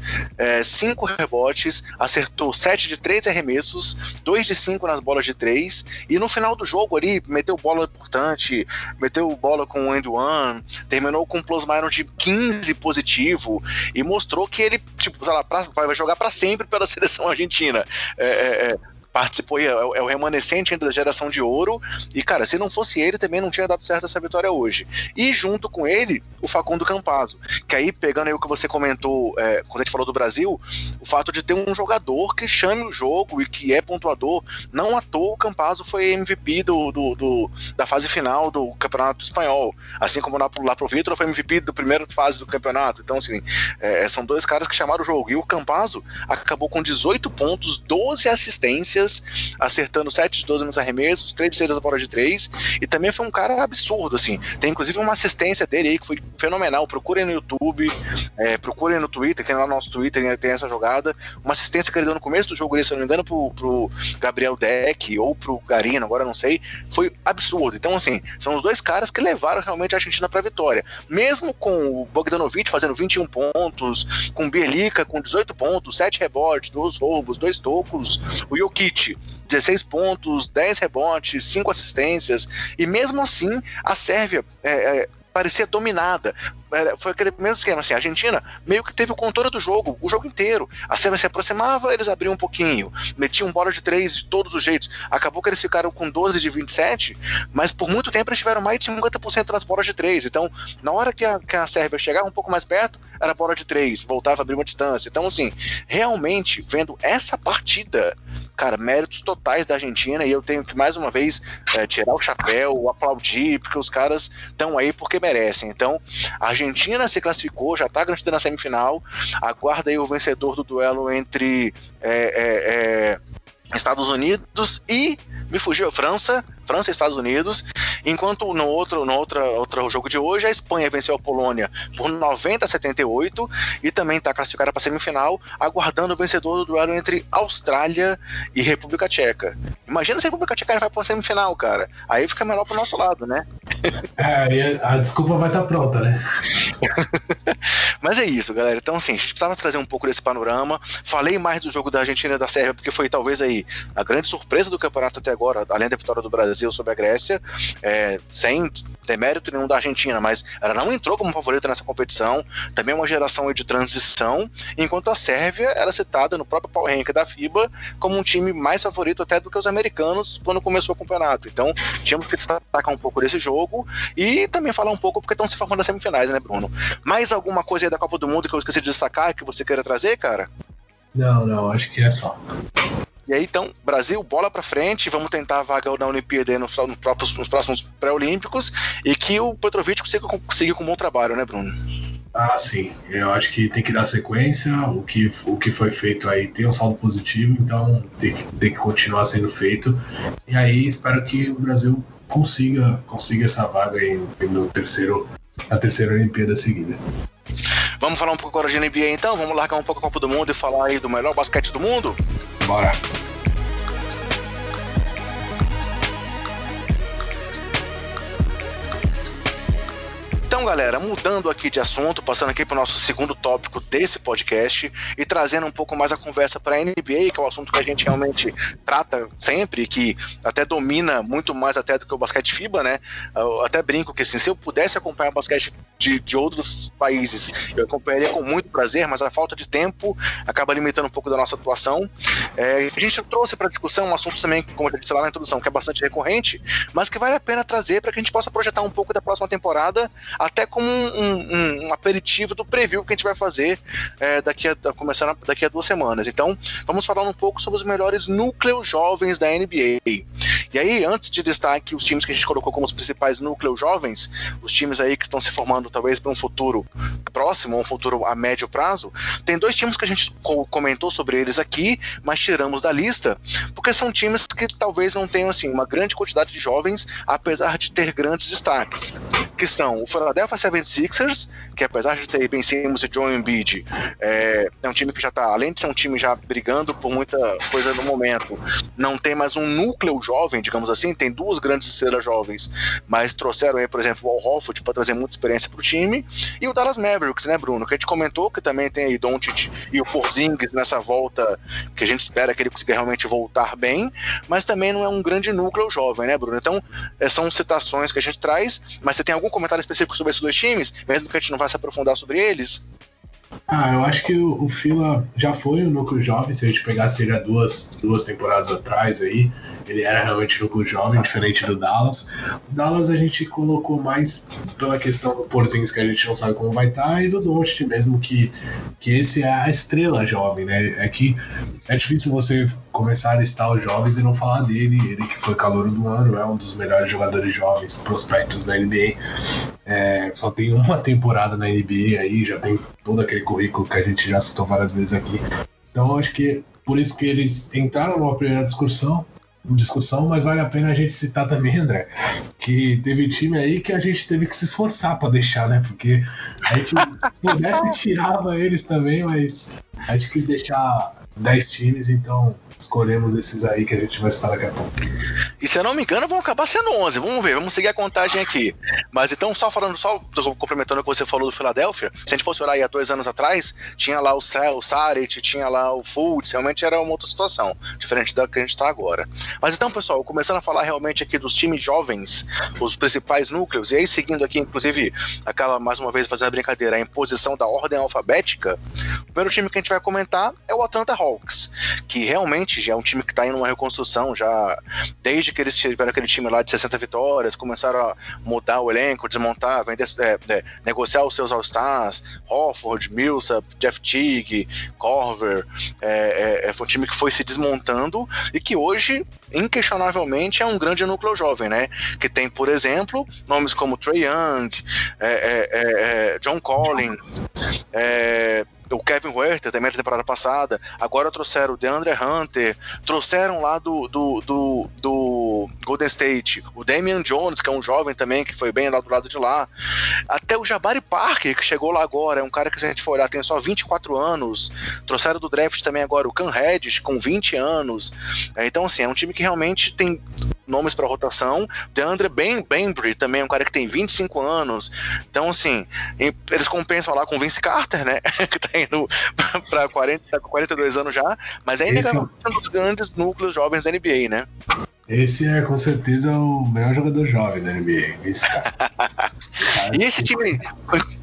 5 é, rebotes, acertou 7 de 3 arremessos, 2 de 5 nas bolas de 3. E no final do jogo ali, meteu bola importante, meteu bola com o end terminou com um plus minus de 15 positivo e mostrou que ele, tipo, sei lá, pra, vai jogar para sempre pela seleção argentina. É, é, é participou, é, é, o remanescente ainda da geração de ouro. E, cara, se não fosse ele, também não tinha dado certo essa vitória hoje. E junto com ele, o Facundo Campazzo. Que aí, pegando aí o que você comentou é, quando a gente falou do Brasil, o fato de ter um jogador que chame o jogo e que é pontuador. Não à toa o Campazzo foi MVP do, do, do da fase final do Campeonato Espanhol. Assim como lá, lá pro Vitor foi MVP da primeira fase do campeonato. Então, assim, é, são dois caras que chamaram o jogo. E o Campazzo acabou com 18 pontos, 12 assistências acertando 7 de 12 nos arremessos, 3 de 6 das bolas de 3, e também foi um cara absurdo, assim. Tem inclusive uma assistência dele aí que foi fenomenal. Procurem no YouTube, é, procurem no Twitter, tem lá no nosso Twitter, tem essa jogada. Uma assistência que ele deu no começo do jogo, se eu não me engano, pro, pro Gabriel Deck ou pro Garino, agora não sei. Foi absurdo. Então, assim, são os dois caras que levaram realmente a Argentina pra vitória. Mesmo com o Bogdanovic fazendo 21 pontos, com o Bielica com 18 pontos, 7 rebotes, 2 roubos, 2 tocos, o Jokic 16 pontos, 10 rebotes, 5 assistências, e mesmo assim a Sérvia é, é, parecia dominada. Foi aquele mesmo esquema, assim, a Argentina meio que teve o controle do jogo, o jogo inteiro. A Sérvia se aproximava, eles abriam um pouquinho, metiam bola de três de todos os jeitos. Acabou que eles ficaram com 12 de 27, mas por muito tempo eles tiveram mais de 50% das bolas de três. Então, na hora que a, que a Sérvia chegava um pouco mais perto, era bola de três, voltava a abrir uma distância. Então, assim, realmente, vendo essa partida, cara, méritos totais da Argentina e eu tenho que mais uma vez é, tirar o chapéu, aplaudir, porque os caras estão aí porque merecem. Então, a Argentina se classificou, já está garantida na semifinal, aguarda aí o vencedor do duelo entre é, é, Estados Unidos e me fugiu França, França e Estados Unidos, enquanto no outro, no outro, outro jogo de hoje a Espanha venceu a Polônia por 90 a 78 e também está classificada para a semifinal, aguardando o vencedor do duelo entre Austrália e República Tcheca. Imagina se a República Tcheca vai para a semifinal, cara. Aí fica melhor para o nosso lado, né? É, a desculpa vai estar tá pronta, né? Mas é isso, galera. Então, assim, a gente precisava trazer um pouco desse panorama. Falei mais do jogo da Argentina e da Sérvia, porque foi talvez aí a grande surpresa do campeonato até agora, além da vitória do Brasil sobre a Grécia, é, sem demérito nenhum da Argentina, mas ela não entrou como favorita nessa competição. Também é uma geração de transição, enquanto a Sérvia era citada no próprio Power Rank da FIBA como um time mais favorito até do que os americanos quando começou o campeonato. Então, tínhamos que destacar um pouco desse jogo e também falar um pouco porque estão se formando as semifinais, né, Bruno? Mais alguma coisa aí da Copa do Mundo que eu esqueci de destacar que você queira trazer, cara? Não, não, acho que é só. E aí, então, Brasil, bola para frente, vamos tentar a vaga na Olimpíada nos, nos próximos pré-olímpicos e que o Petrovic consiga conseguir com um bom trabalho, né, Bruno? Ah, sim. Eu acho que tem que dar sequência. O que, o que foi feito aí tem um saldo positivo, então tem que, tem que continuar sendo feito. E aí espero que o Brasil consiga, consiga essa vaga aí no terceiro a terceira Olimpíada seguida. Vamos falar um pouco agora de NBA então? Vamos largar um pouco a Copa do Mundo e falar aí do melhor basquete do mundo? Bora! Galera, mudando aqui de assunto, passando aqui para o nosso segundo tópico desse podcast e trazendo um pouco mais a conversa para a NBA, que é o assunto que a gente realmente trata sempre, que até domina muito mais até do que o basquete FIBA, né? Eu até brinco que assim, se eu pudesse acompanhar basquete de, de outros países, eu acompanharia com muito prazer, mas a falta de tempo acaba limitando um pouco da nossa atuação. É, a gente trouxe para discussão um assunto também, como eu disse lá na introdução, que é bastante recorrente, mas que vale a pena trazer para que a gente possa projetar um pouco da próxima temporada até como um, um, um, aperitivo do preview que a gente vai fazer é, daqui a, começando daqui a duas semanas. Então, vamos falar um pouco sobre os melhores núcleos jovens da NBA. E aí, antes de listar aqui os times que a gente colocou como os principais núcleos jovens, os times aí que estão se formando talvez para um futuro próximo, um futuro a médio prazo, tem dois times que a gente comentou sobre eles aqui, mas tiramos da lista, porque são times que talvez não tenham assim uma grande quantidade de jovens, apesar de ter grandes destaques, que são o Philadelphia 76ers, que apesar de ter Ben Simmons e Joel Embiid, é, é um time que já está, além de ser um time já brigando por muita coisa no momento, não tem mais um núcleo jovem, digamos assim, tem duas grandes estrelas jovens, mas trouxeram aí, por exemplo, o Al Horford para trazer muita experiência para o time, e o Dallas Mavericks, né, Bruno, que a gente comentou que também tem aí Doncic e o Porzingis nessa volta, que a gente espera que ele consiga realmente voltar bem, mas também não é um grande núcleo jovem, né, Bruno? Então, é, são citações que a gente traz, mas você tem algum comentário específico sobre esses dois times, mesmo que a gente não vá se aprofundar sobre eles? Ah, eu acho que o, o Fila já foi o núcleo jovem, se a gente pegasse ele há duas, duas temporadas atrás aí, ele era realmente núcleo jovem, diferente do Dallas. O Dallas a gente colocou mais pela questão do Porzingis, que a gente não sabe como vai estar, tá, e do Doncic mesmo, que, que esse é a estrela jovem, né? É que é difícil você começar a listar os jovens e não falar dele, ele que foi calor do ano, é um dos melhores jogadores jovens prospectos da NBA. É, só tem uma temporada na NBA aí, já tem todo aquele currículo que a gente já citou várias vezes aqui. Então acho que por isso que eles entraram numa primeira discussão, discussão, mas vale a pena a gente citar também, André, que teve time aí que a gente teve que se esforçar para deixar, né? Porque a gente, se pudesse, tirava eles também, mas a gente quis deixar 10 times, então escolhemos esses aí que a gente vai citar daqui a pouco. E se eu não me engano, vão acabar sendo 11. Vamos ver, vamos seguir a contagem aqui. Mas então, só falando, só complementando o que você falou do Philadelphia, se a gente fosse olhar aí há dois anos atrás, tinha lá o o Saric, tinha lá o Fultz, realmente era uma outra situação, diferente da que a gente está agora. Mas então, pessoal, começando a falar realmente aqui dos times jovens, os principais núcleos, e aí seguindo aqui, inclusive, aquela, mais uma vez, fazendo a brincadeira, a imposição da ordem alfabética, o primeiro time que a gente vai comentar é o Atlanta Hawks, que realmente já é um time que está em uma reconstrução, já desde que eles tiveram aquele time lá de 60 vitórias, começaram a mudar o elenco, desmontar, vender, é, é, negociar os seus All-Stars, Hofford, Millsap, Jeff Teague, Corver, é, é, é, foi um time que foi se desmontando e que hoje, inquestionavelmente, é um grande núcleo jovem, né? Que tem, por exemplo, nomes como Trey Young, é, John Collins, o Kevin Werther também da temporada passada, agora trouxeram o DeAndre Hunter, trouxeram lá do, do, do, do, Golden State o Damian Jones, que é um jovem também, que foi bem lá do lado de lá, até o Jabari Parker, que chegou lá agora, é um cara que se a gente for olhar tem só 24 anos, trouxeram do draft também agora o Cam Reddish, com 20 anos, é, então assim, é um time que realmente tem nomes para rotação. DeAndre ben, Bembry também é um cara que tem 25 anos. Então, assim, eles compensam lá com o Vince Carter, né? que tá indo para 40, tá com 42 anos já. Mas é inegável um dos grandes núcleos jovens da NBA, né? Esse é com certeza o melhor jogador jovem da NBA, Vince Carter. e esse time,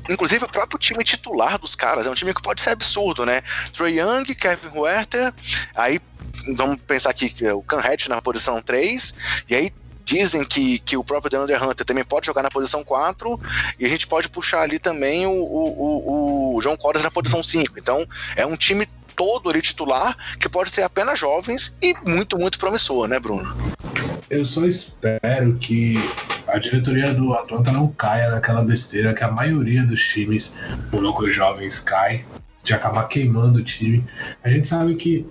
inclusive o próprio time titular dos caras, é um time que pode ser absurdo, né? Trey Young, Kevin Huerter, aí vamos pensar aqui que o Canhet na posição 3, e aí dizem que, que o próprio DeAndre Hunter também pode jogar na posição 4, e a gente pode puxar ali também o, o, o, o John Collins na posição 5. Então, é um time todo ali titular que pode ter apenas jovens e muito, muito promissor, né, Bruno? Eu só espero que a diretoria do Atlanta não caia naquela besteira que a maioria dos times núcleos jovens cai, de acabar queimando o time. A gente sabe que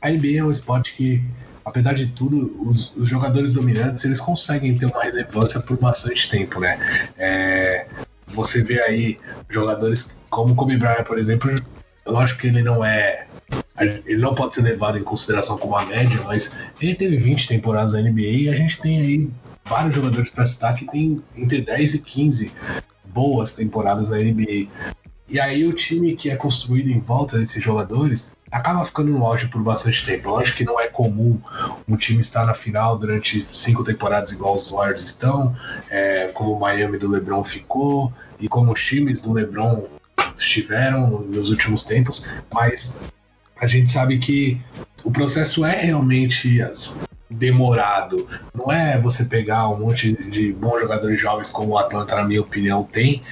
a NBA é um esporte que, apesar de tudo, os, os, jogadores dominantes eles conseguem ter uma relevância por bastante tempo, né? É, você vê aí jogadores como Kobe Bryant, por exemplo, lógico que ele não é ele não pode ser levado em consideração como a média, mas ele teve 20 temporadas na NBA e a gente tem aí vários jogadores para citar que tem entre 10 e 15 boas temporadas na NBA. E aí o time que é construído em volta desses jogadores acaba ficando no auge por bastante tempo. Lógico que não é comum um time estar na final durante cinco temporadas igual os Warriors estão, é, como o Miami do LeBron ficou e como os times do LeBron estiveram nos últimos tempos, mas a gente sabe que o processo é realmente demorado. Não é você pegar um monte de bons jogadores jovens como o Atlanta, na minha opinião, tem,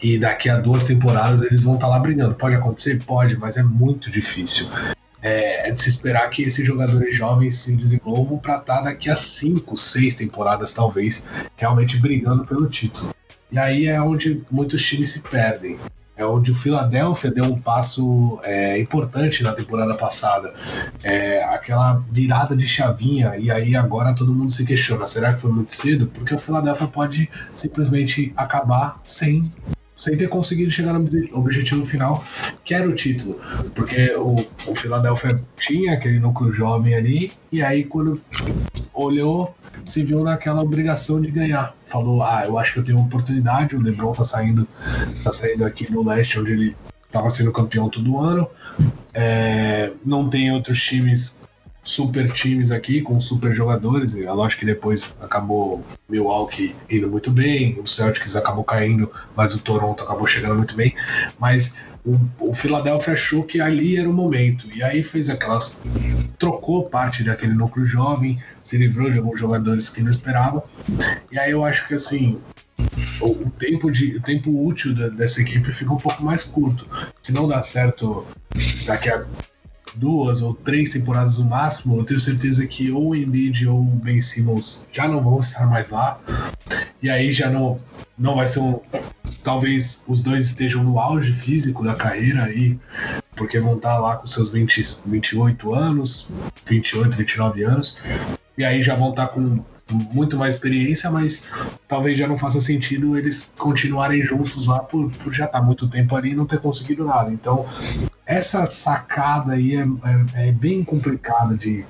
e daqui a duas temporadas eles vão estar tá lá brigando. Pode acontecer? Pode, mas é muito difícil. É, é de se esperar que esses jogadores jovens se desenvolvam para estar tá daqui a cinco, seis temporadas, talvez, realmente brigando pelo título. E aí é onde muitos times se perdem é onde o Philadelphia deu um passo é, importante na temporada passada. É, aquela virada de chavinha, e aí agora todo mundo se questiona: será que foi muito cedo? Porque o Philadelphia pode simplesmente acabar sem sem ter conseguido chegar no objetivo final, que era o título. Porque o, o Philadelphia tinha aquele núcleo jovem ali, e aí quando olhou, se viu naquela obrigação de ganhar. Falou, ah, eu acho que eu tenho uma oportunidade, o LeBron tá saindo, tá saindo aqui no leste, onde ele estava sendo campeão todo ano. É, não tem outros times super times aqui, com super jogadores. É lógico que depois acabou Milwaukee indo muito bem, o Celtics acabou caindo, mas o Toronto acabou chegando muito bem. Mas o, o Philadelphia achou que ali era o momento. E aí fez aquelas. trocou parte daquele núcleo jovem, se livrou de alguns jogadores que não esperavam. E aí eu acho que assim. O, o tempo, de, o tempo útil da, dessa equipe fica um pouco mais curto. Se não dá certo daqui a duas ou três temporadas no máximo, eu tenho certeza que ou o Embiid ou o Ben Simmons já não vão estar mais lá. E aí já não, não vai ser um. Talvez os dois estejam no auge físico da carreira aí, porque vão estar lá com seus 20, 28 anos, 28, 29 anos. E aí já vão estar com muito mais experiência, mas talvez já não faça sentido eles continuarem juntos lá por, por já estar tá muito tempo ali e não ter conseguido nada. Então, essa sacada aí é, é, é bem complicada de,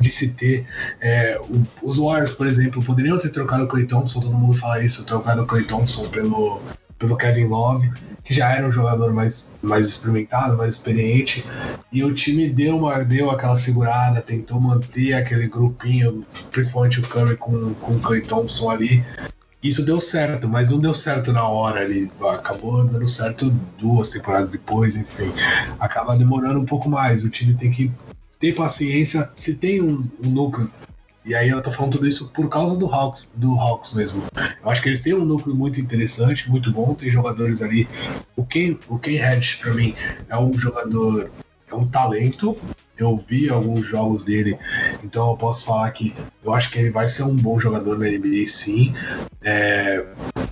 de se ter. É, o, os Warriors, por exemplo, poderiam ter trocado o Clay Thompson, todo mundo fala isso, trocado o Clay Thompson pelo, pelo Kevin Love que já era um jogador mais, mais experimentado, mais experiente, e o time deu, uma, deu aquela segurada, tentou manter aquele grupinho, principalmente o Curry com, com o Clay Thompson ali. Isso deu certo, mas não deu certo na hora ali. Acabou dando certo duas temporadas depois, enfim. Acaba demorando um pouco mais. O time tem que ter paciência. Se tem um, um núcleo e aí eu tô falando tudo isso por causa do Hawks, do Hawks mesmo. Eu acho que eles têm um núcleo muito interessante, muito bom, tem jogadores ali. O Ken, o Ken Hedge, pra mim, é um jogador, é um talento. Eu vi alguns jogos dele, então eu posso falar que eu acho que ele vai ser um bom jogador na NBA, sim. É,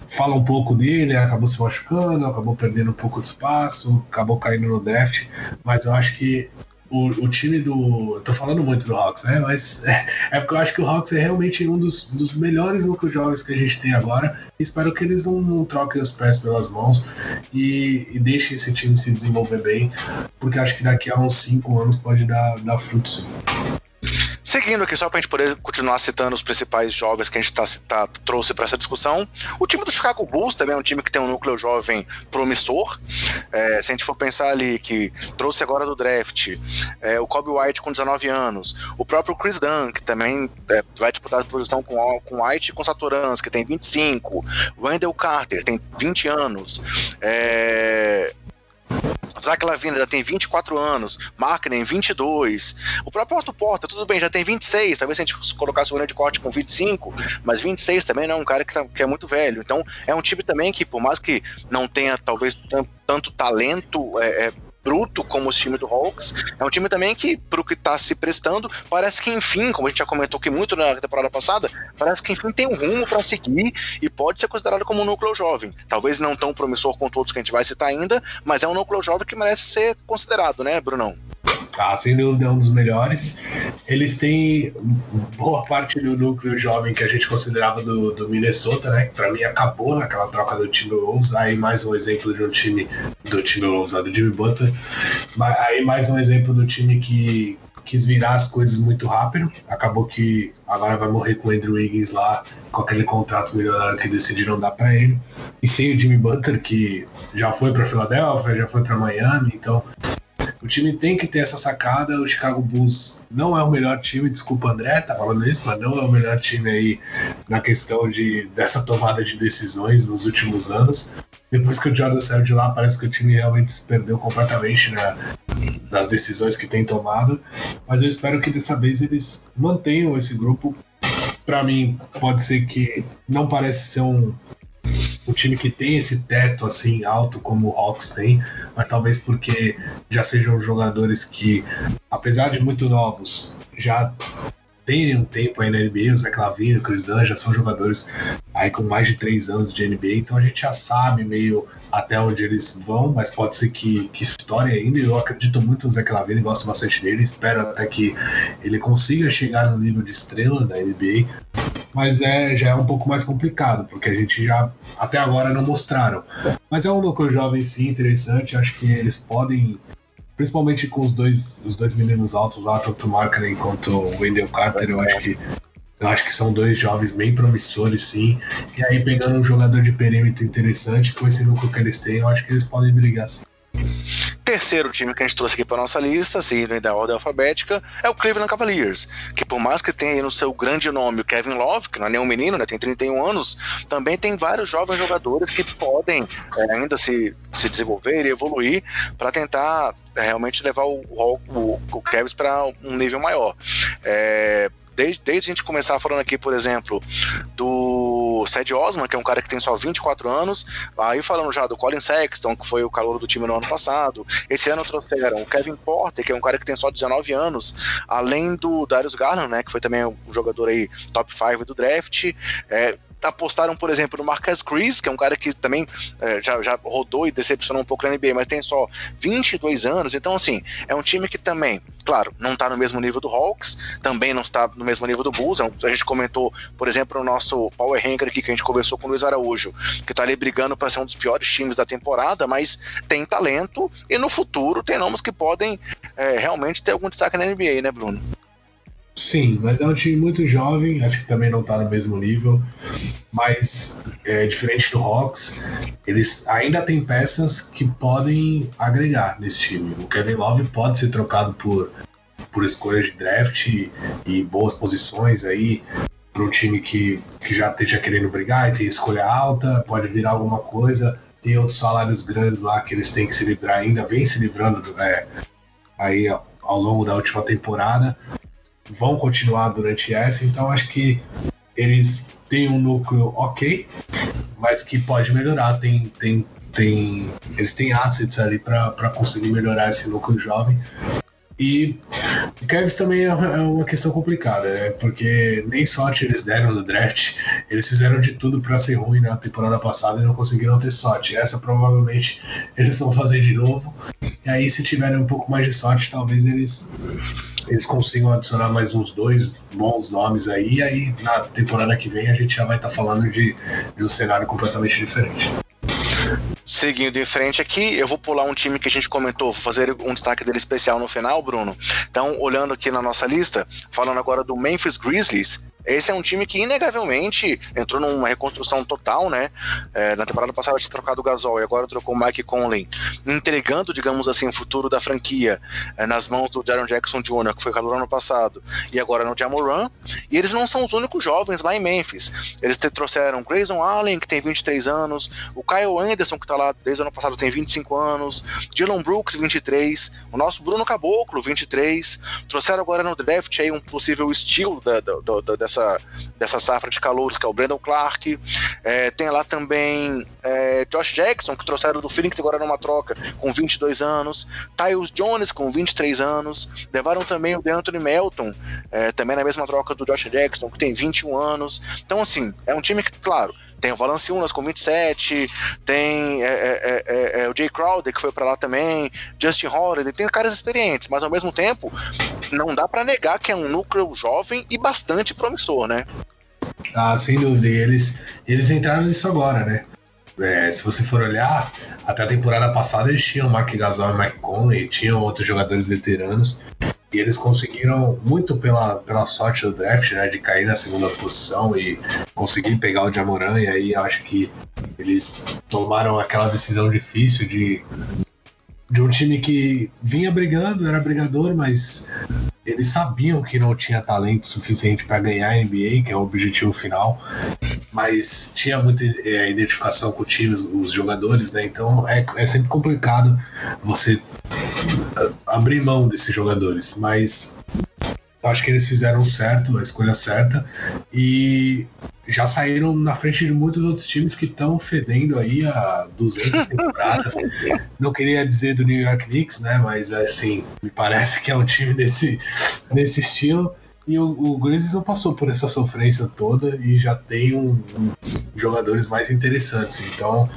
fala um pouco dele, acabou se machucando, acabou perdendo um pouco de espaço, acabou caindo no draft, mas eu acho que o, o time do. Eu tô falando muito do Hawks, né? Mas é, é, porque eu acho que o Hawks é realmente um dos, dos melhores núcleos jovens que a gente tem agora. Espero que eles não, não troquem os pés pelas mãos e, e, deixem esse time se desenvolver bem, porque acho que daqui a uns 5 anos pode dar, dar frutos. Seguindo aqui, só para a gente poder continuar citando os principais jovens que a gente tá, tá trouxe para essa discussão, o time do Chicago Bulls também é um time que tem um núcleo jovem promissor. É, se a gente for pensar ali que trouxe agora do draft é, o Kobe White com 19 anos, o próprio Chris Dunn, que também é, vai disputar a posição com, com White e com Saturans, que tem 25, Wendell Carter tem 20 anos, é, Zach Lavina já tem 24 anos, Markkinen 22, o próprio Otto Porta, tudo bem, já tem 26, talvez se a gente colocasse o de corte com 25, mas 26 também não é um cara que, tá, que é muito velho. Então é um time também que, por mais que não tenha talvez tanto, tanto talento é, é, bruto como o time do Hawks. É um time também que, pro que está se prestando, parece que enfim, como a gente já comentou aqui muito na temporada passada, parece que enfim tem um rumo para seguir e pode ser considerado como um núcleo jovem. Talvez não tão promissor com todos que a gente vai citar ainda, mas é um núcleo jovem que merece ser considerado, né, Brunão? Tá, sem dúvida é um dos melhores. Eles têm boa parte do núcleo jovem que a gente considerava do, do Minnesota, né? Que pra mim acabou naquela troca do Timberwolves. Aí mais um exemplo de um time do Timberwolves, do Jimmy Butler. Aí mais um exemplo do time que quis virar as coisas muito rápido. Acabou que agora vai morrer com o Andrew Wiggins lá, com aquele contrato milionário que decidiram dar para ele. E sem o Jimmy Butler, que já foi para Filadélfia, já foi para Miami, então o time tem que ter essa sacada. O Chicago Bulls não é o melhor time, desculpa André, tá falando isso, mas não é o melhor time aí na questão de, dessa tomada de decisões nos últimos anos. Depois que o Jordan saiu de lá, parece que o time realmente se perdeu completamente na, nas decisões que tem tomado. Mas eu espero que dessa vez eles mantenham esse grupo. Para mim, pode ser que não parece ser um, um time que tem esse teto assim alto como o Hawks tem, mas talvez porque já sejam jogadores que, apesar de muito novos, já têm um tempo aí na NBA, o Zé Lavine, o Chris Dunn já são jogadores aí com mais de três anos de NBA, então a gente já sabe meio até onde eles vão, mas pode ser que, que estoure ainda. Eu acredito muito no Zé Lavine, gosto bastante dele, espero até que ele consiga chegar no nível de estrela da NBA, mas é, já é um pouco mais complicado, porque a gente já até agora não mostraram. Mas é um núcleo jovem sim, interessante, acho que eles podem, principalmente com os dois, os dois meninos altos lá, tanto o Markkinen quanto o Wendell Carter, eu acho que eu acho que são dois jovens bem promissores, sim. E aí, pegando um jogador de perímetro interessante, com esse núcleo que eles têm, eu acho que eles podem brigar sim. Terceiro time que a gente trouxe aqui para nossa lista, seguindo da ordem alfabética, é o Cleveland Cavaliers, que por mais que tenha no seu grande nome o Kevin Love, que não é nenhum menino, né, tem 31 anos, também tem vários jovens jogadores que podem é, ainda se, se desenvolver e evoluir para tentar é, realmente levar o, o, o Cavs para um nível maior. É, desde, desde a gente começar falando aqui, por exemplo, do Ced Osman, que é um cara que tem só 24 anos, aí falando já do Colin Sexton, que foi o calor do time no ano passado. Esse ano trouxeram o Kevin Porter, que é um cara que tem só 19 anos, além do Darius Garland, né, que foi também um jogador aí top 5 do draft. É, apostaram, por exemplo, no Marcus Chris, que é um cara que também é, já, já rodou e decepcionou um pouco na NBA, mas tem só 22 anos. Então, assim, é um time que também, claro, não está no mesmo nível do Hawks, também não está no mesmo nível do Bulls. É a gente comentou, por exemplo, o nosso Power Ranker aqui, que a gente conversou com o Luiz Araújo, que está ali brigando para ser um dos piores times da temporada, mas tem talento e no futuro tem nomes que podem é, realmente ter algum destaque na NBA, né, Bruno? Sim, mas é um time muito jovem, acho que também não está no mesmo nível, mas é, diferente do Hawks, eles ainda têm peças que podem agregar nesse time. O Kevin Love pode ser trocado por, por escolhas de draft e, e boas posições aí para um time que, que já esteja querendo brigar e tem escolha alta, pode virar alguma coisa. Tem outros salários grandes lá que eles têm que se livrar ainda, vem se livrando é, aí ao longo da última temporada vão continuar durante essa, então acho que eles têm um núcleo ok, mas que pode melhorar. Tem, tem, tem, eles têm assets ali para conseguir melhorar esse núcleo jovem. E o Cavs também é, é uma questão complicada, né? porque nem sorte eles deram no draft. Eles fizeram de tudo para ser ruim na temporada passada e não conseguiram ter sorte. Essa provavelmente eles vão fazer de novo. E aí, se tiverem um pouco mais de sorte, talvez eles eles consigam adicionar mais uns dois bons nomes aí, e aí na temporada que vem a gente já vai estar tá falando de, de um cenário completamente diferente. Seguindo em frente aqui, eu vou pular um time que a gente comentou, vou fazer um destaque dele especial no final, Bruno. Então, olhando aqui na nossa lista, falando agora do Memphis Grizzlies, esse é um time que, inegavelmente, entrou numa reconstrução total, né? É, na temporada passada tinha trocado o Gasol e agora trocou o Mike Conley, entregando, digamos assim, o futuro da franquia é, nas mãos do Jaron Jackson Jr., que foi calor ano passado, e agora no Jamoran. E eles não são os únicos jovens lá em Memphis. Eles trouxeram Grayson Allen, que tem 23 anos, o Kyle Anderson, que tá lá desde o ano passado, tem 25 anos, Dylan Brooks, 23, o nosso Bruno Caboclo, 23. Trouxeram agora no draft aí um possível estilo da, da, da, dessa dessa, safra de calouros, que é o Brandon Clark. É, tem lá também é, Josh Jackson, que trouxeram do Phoenix agora numa troca, com 22 anos. Tyus Jones, com 23 anos. Levaram também o DeAnthony Melton, é, também na mesma troca do Josh Jackson, que tem 21 anos. Então, assim, é um time que, claro, tem o Valanciunas com 27, tem é, é, é, é, o Jay Crowder que foi para lá também, Justin Holiday, tem caras experientes, mas ao mesmo tempo não dá para negar que é um núcleo jovem e bastante promissor, né? Ah, sem dúvida. eles, eles entraram nisso agora, né? É, se você for olhar, até a temporada passada eles tinham Mark Gasol e Mike Conley, tinham outros jogadores veteranos, e eles conseguiram, muito pela, pela sorte do draft, né, de cair na segunda posição e conseguir pegar o Jamoran, e aí acho que eles tomaram aquela decisão difícil de, de um time que vinha brigando, era brigador, mas eles sabiam que não tinha talento suficiente para ganhar a NBA, que é o objetivo final, mas tinha muita é, identificação com o time, os, os jogadores, né? Então é, é sempre complicado você abrir mão desses jogadores, mas eu acho que eles fizeram certo, a escolha certa, e já saíram na frente de muitos outros times que estão fedendo aí há 200 temporadas. Não queria dizer do New York Knicks, né? Mas assim, me parece que é um time desse, desse estilo. E o, o Grizzlies não passou por essa sofrência toda e já tem um, um jogadores mais interessantes. Então,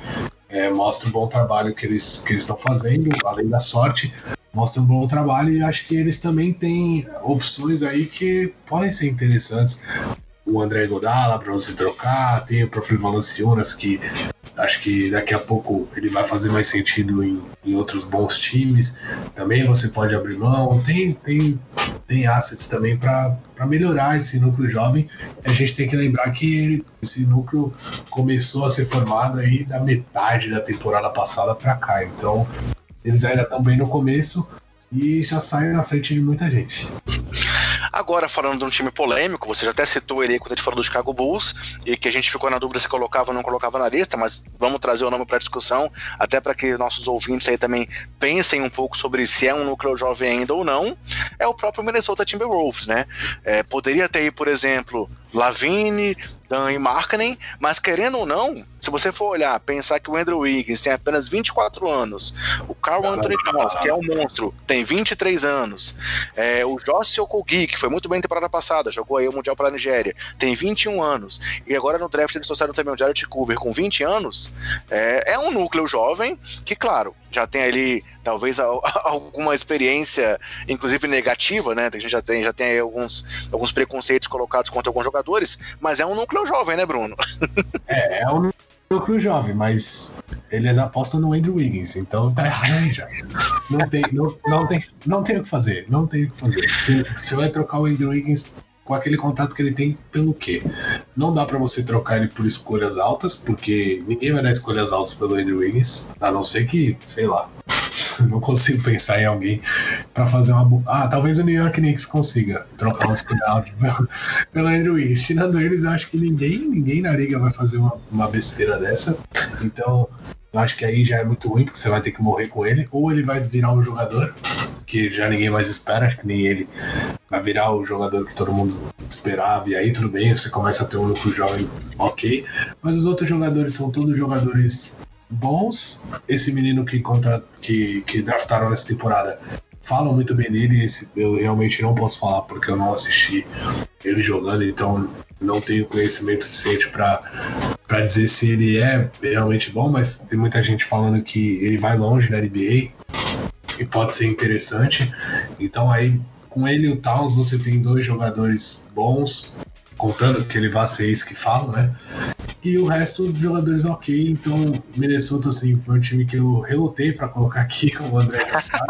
é, mostra o bom trabalho que eles que eles estão fazendo, além da sorte, mostra um bom trabalho e acho que eles também têm opções aí que podem ser interessantes o André Godala para você trocar, tem o próprio Valanciunas que acho que daqui a pouco ele vai fazer mais sentido em, em outros bons times. Também você pode abrir mão, tem tem tem assets também para melhorar esse núcleo jovem. A gente tem que lembrar que ele, esse núcleo começou a ser formado aí da metade da temporada passada para cá. Então, eles ainda estão bem no começo e já saem na frente de muita gente. Agora, falando de um time polêmico, você já até citou ele quando ele falou do Chicago Bulls, e que a gente ficou na dúvida se colocava ou não colocava na lista, mas vamos trazer o nome para discussão, até para que nossos ouvintes aí também pensem um pouco sobre se é um núcleo jovem ainda ou não, é o próprio Minnesota Timberwolves, né? É, poderia ter, por exemplo, Lavine, Dan e Markkanen, mas querendo ou não, se você for olhar, pensar que o Andrew Wiggins tem apenas 24 anos, o Carl Anthony Towns, que é um monstro, tem 23 anos, é, o Josh Okogi, que foi muito bem na temporada passada, jogou aí o Mundial para a Nigéria, tem 21 anos, e agora no draft eles trouxeram também o Jared Coover com 20 anos, é, é um núcleo jovem que, claro, já tem ali talvez alguma experiência, inclusive negativa, né? A gente já tem, já tem alguns, alguns preconceitos colocados contra alguns jogadores, mas é um núcleo jovem, né, Bruno? É, é um núcleo jovem, mas eles apostam no Andrew Wiggins, então tá errado aí já. Não tem, não, não, tem, não tem o que fazer, não tem o que fazer. Se, se vai trocar o Andrew Wiggins com aquele contato que ele tem pelo quê? Não dá para você trocar ele por escolhas altas, porque ninguém vai dar escolhas altas pelo Andrew Wiggins, a não ser que, sei lá, não consigo pensar em alguém para fazer uma. Ah, talvez o New York Knicks consiga trocar um escolha alta pelo Andrew Wiggins. Tirando eles, eu acho que ninguém, ninguém na liga vai fazer uma, uma besteira dessa. Então, eu acho que aí já é muito ruim, porque você vai ter que morrer com ele, ou ele vai virar um jogador que já ninguém mais espera, acho que nem ele vai virar o jogador que todo mundo esperava, e aí tudo bem, você começa a ter um lucro jovem ok, mas os outros jogadores são todos jogadores bons. Esse menino que, contra, que, que draftaram nessa temporada falam muito bem dele, esse, eu realmente não posso falar porque eu não assisti ele jogando, então não tenho conhecimento suficiente para dizer se ele é realmente bom, mas tem muita gente falando que ele vai longe na NBA e pode ser interessante. Então aí com ele e o Towns você tem dois jogadores bons, contando que ele vai ser isso que falam, né? E o resto dos jogadores ok. Então, Minnesota assim, foi um time que eu relutei para colocar aqui com o André Cassaro.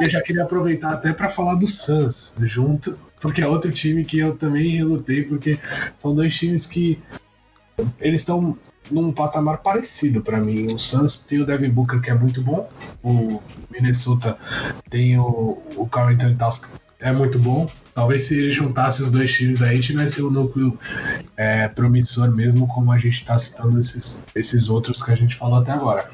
e eu já queria aproveitar até para falar do Suns junto, porque é outro time que eu também relutei, porque são dois times que eles estão num patamar parecido para mim. O Suns tem o Devin Booker, que é muito bom. O Minnesota tem o, o Carl Anthony Towns, é muito bom. Talvez se ele juntasse os dois times aí, tivesse um núcleo é, promissor mesmo, como a gente está citando esses, esses outros que a gente falou até agora.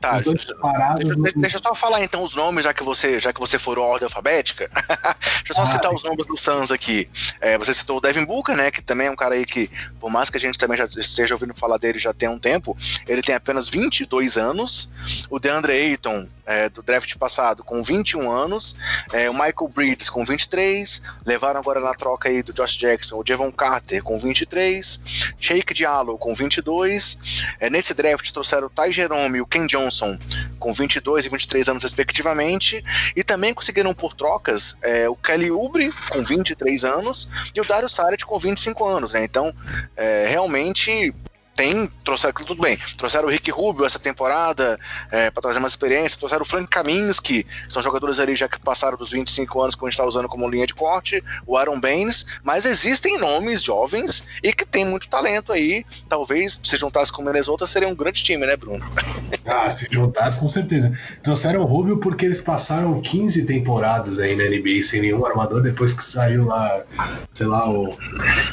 Tá, deixa, deixa, deixa, eu só falar então os nomes, já que você, já que você for ordem alfabética. deixa eu só ah, citar os nomes do Suns aqui. É, você citou o Devin Booker, né? Que também é um cara aí que, por mais que a gente também já esteja ouvindo falar dele já tem um tempo, ele tem apenas 22 anos. O DeAndre Ayton é, do draft passado com 21 anos, é, o Michael Bridges com 23, levaram agora na troca aí do Josh Jackson o Devon Carter com 23, Shake Diallo com 22, é, nesse draft trouxeram o Ty Jerome e o Ken Johnson com 22 e 23 anos respectivamente, e também conseguiram por trocas é, o Kelly Oubre com 23 anos e o Dario Saric com 25 anos, né? Então, é, realmente tem, trouxeram tudo bem, trouxeram o Rick Rubio essa temporada é, para trazer mais experiência, trouxeram o Frank Kaminsky, que são jogadores ali já que passaram dos 25 anos que a gente está usando como linha de corte, o Aaron Baines, mas existem nomes jovens e que tem muito talento aí, talvez se juntasse com o Minnesota seria um grande time, né Bruno? Ah, se juntasse com certeza. Trouxeram o Rubio porque eles passaram 15 temporadas aí na NBA sem nenhum armador, depois que saiu lá, sei lá, o,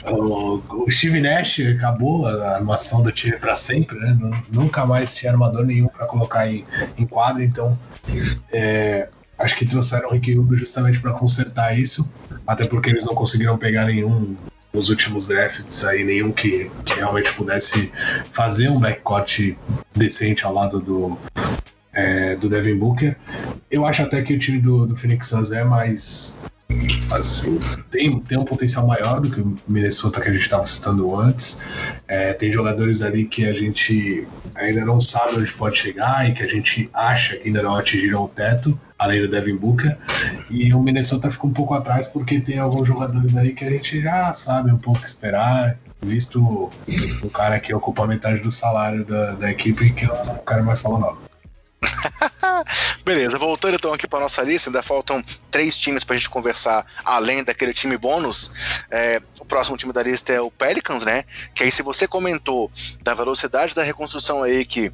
o, o Steve Nash acabou a armação do time para sempre, né? Nunca mais tinha armador nenhum para colocar em, em quadro, então é, acho que trouxeram o Ricky Rubio justamente para consertar isso, até porque eles não conseguiram pegar nenhum nos últimos drafts aí, nenhum que, que realmente pudesse fazer um backcourt decente ao lado do, é, do Devin Booker. Eu acho até que o time do, do Phoenix Suns é mais assim, tem, tem um potencial maior do que o Minnesota que a gente estava citando antes. É, tem jogadores ali que a gente ainda não sabe onde pode chegar e que a gente acha que ainda não atingiram o teto, além do Devin Booker. E o Minnesota fica um pouco atrás porque tem alguns jogadores aí que a gente já sabe um pouco esperar, visto o cara que ocupa metade do salário da, da equipe, que eu não quero mais falar não. Beleza, voltando então aqui para nossa lista, ainda faltam três times para a gente conversar, além daquele time bônus. É, o próximo time da lista é o Pelicans, né? Que aí, se você comentou da velocidade da reconstrução aí que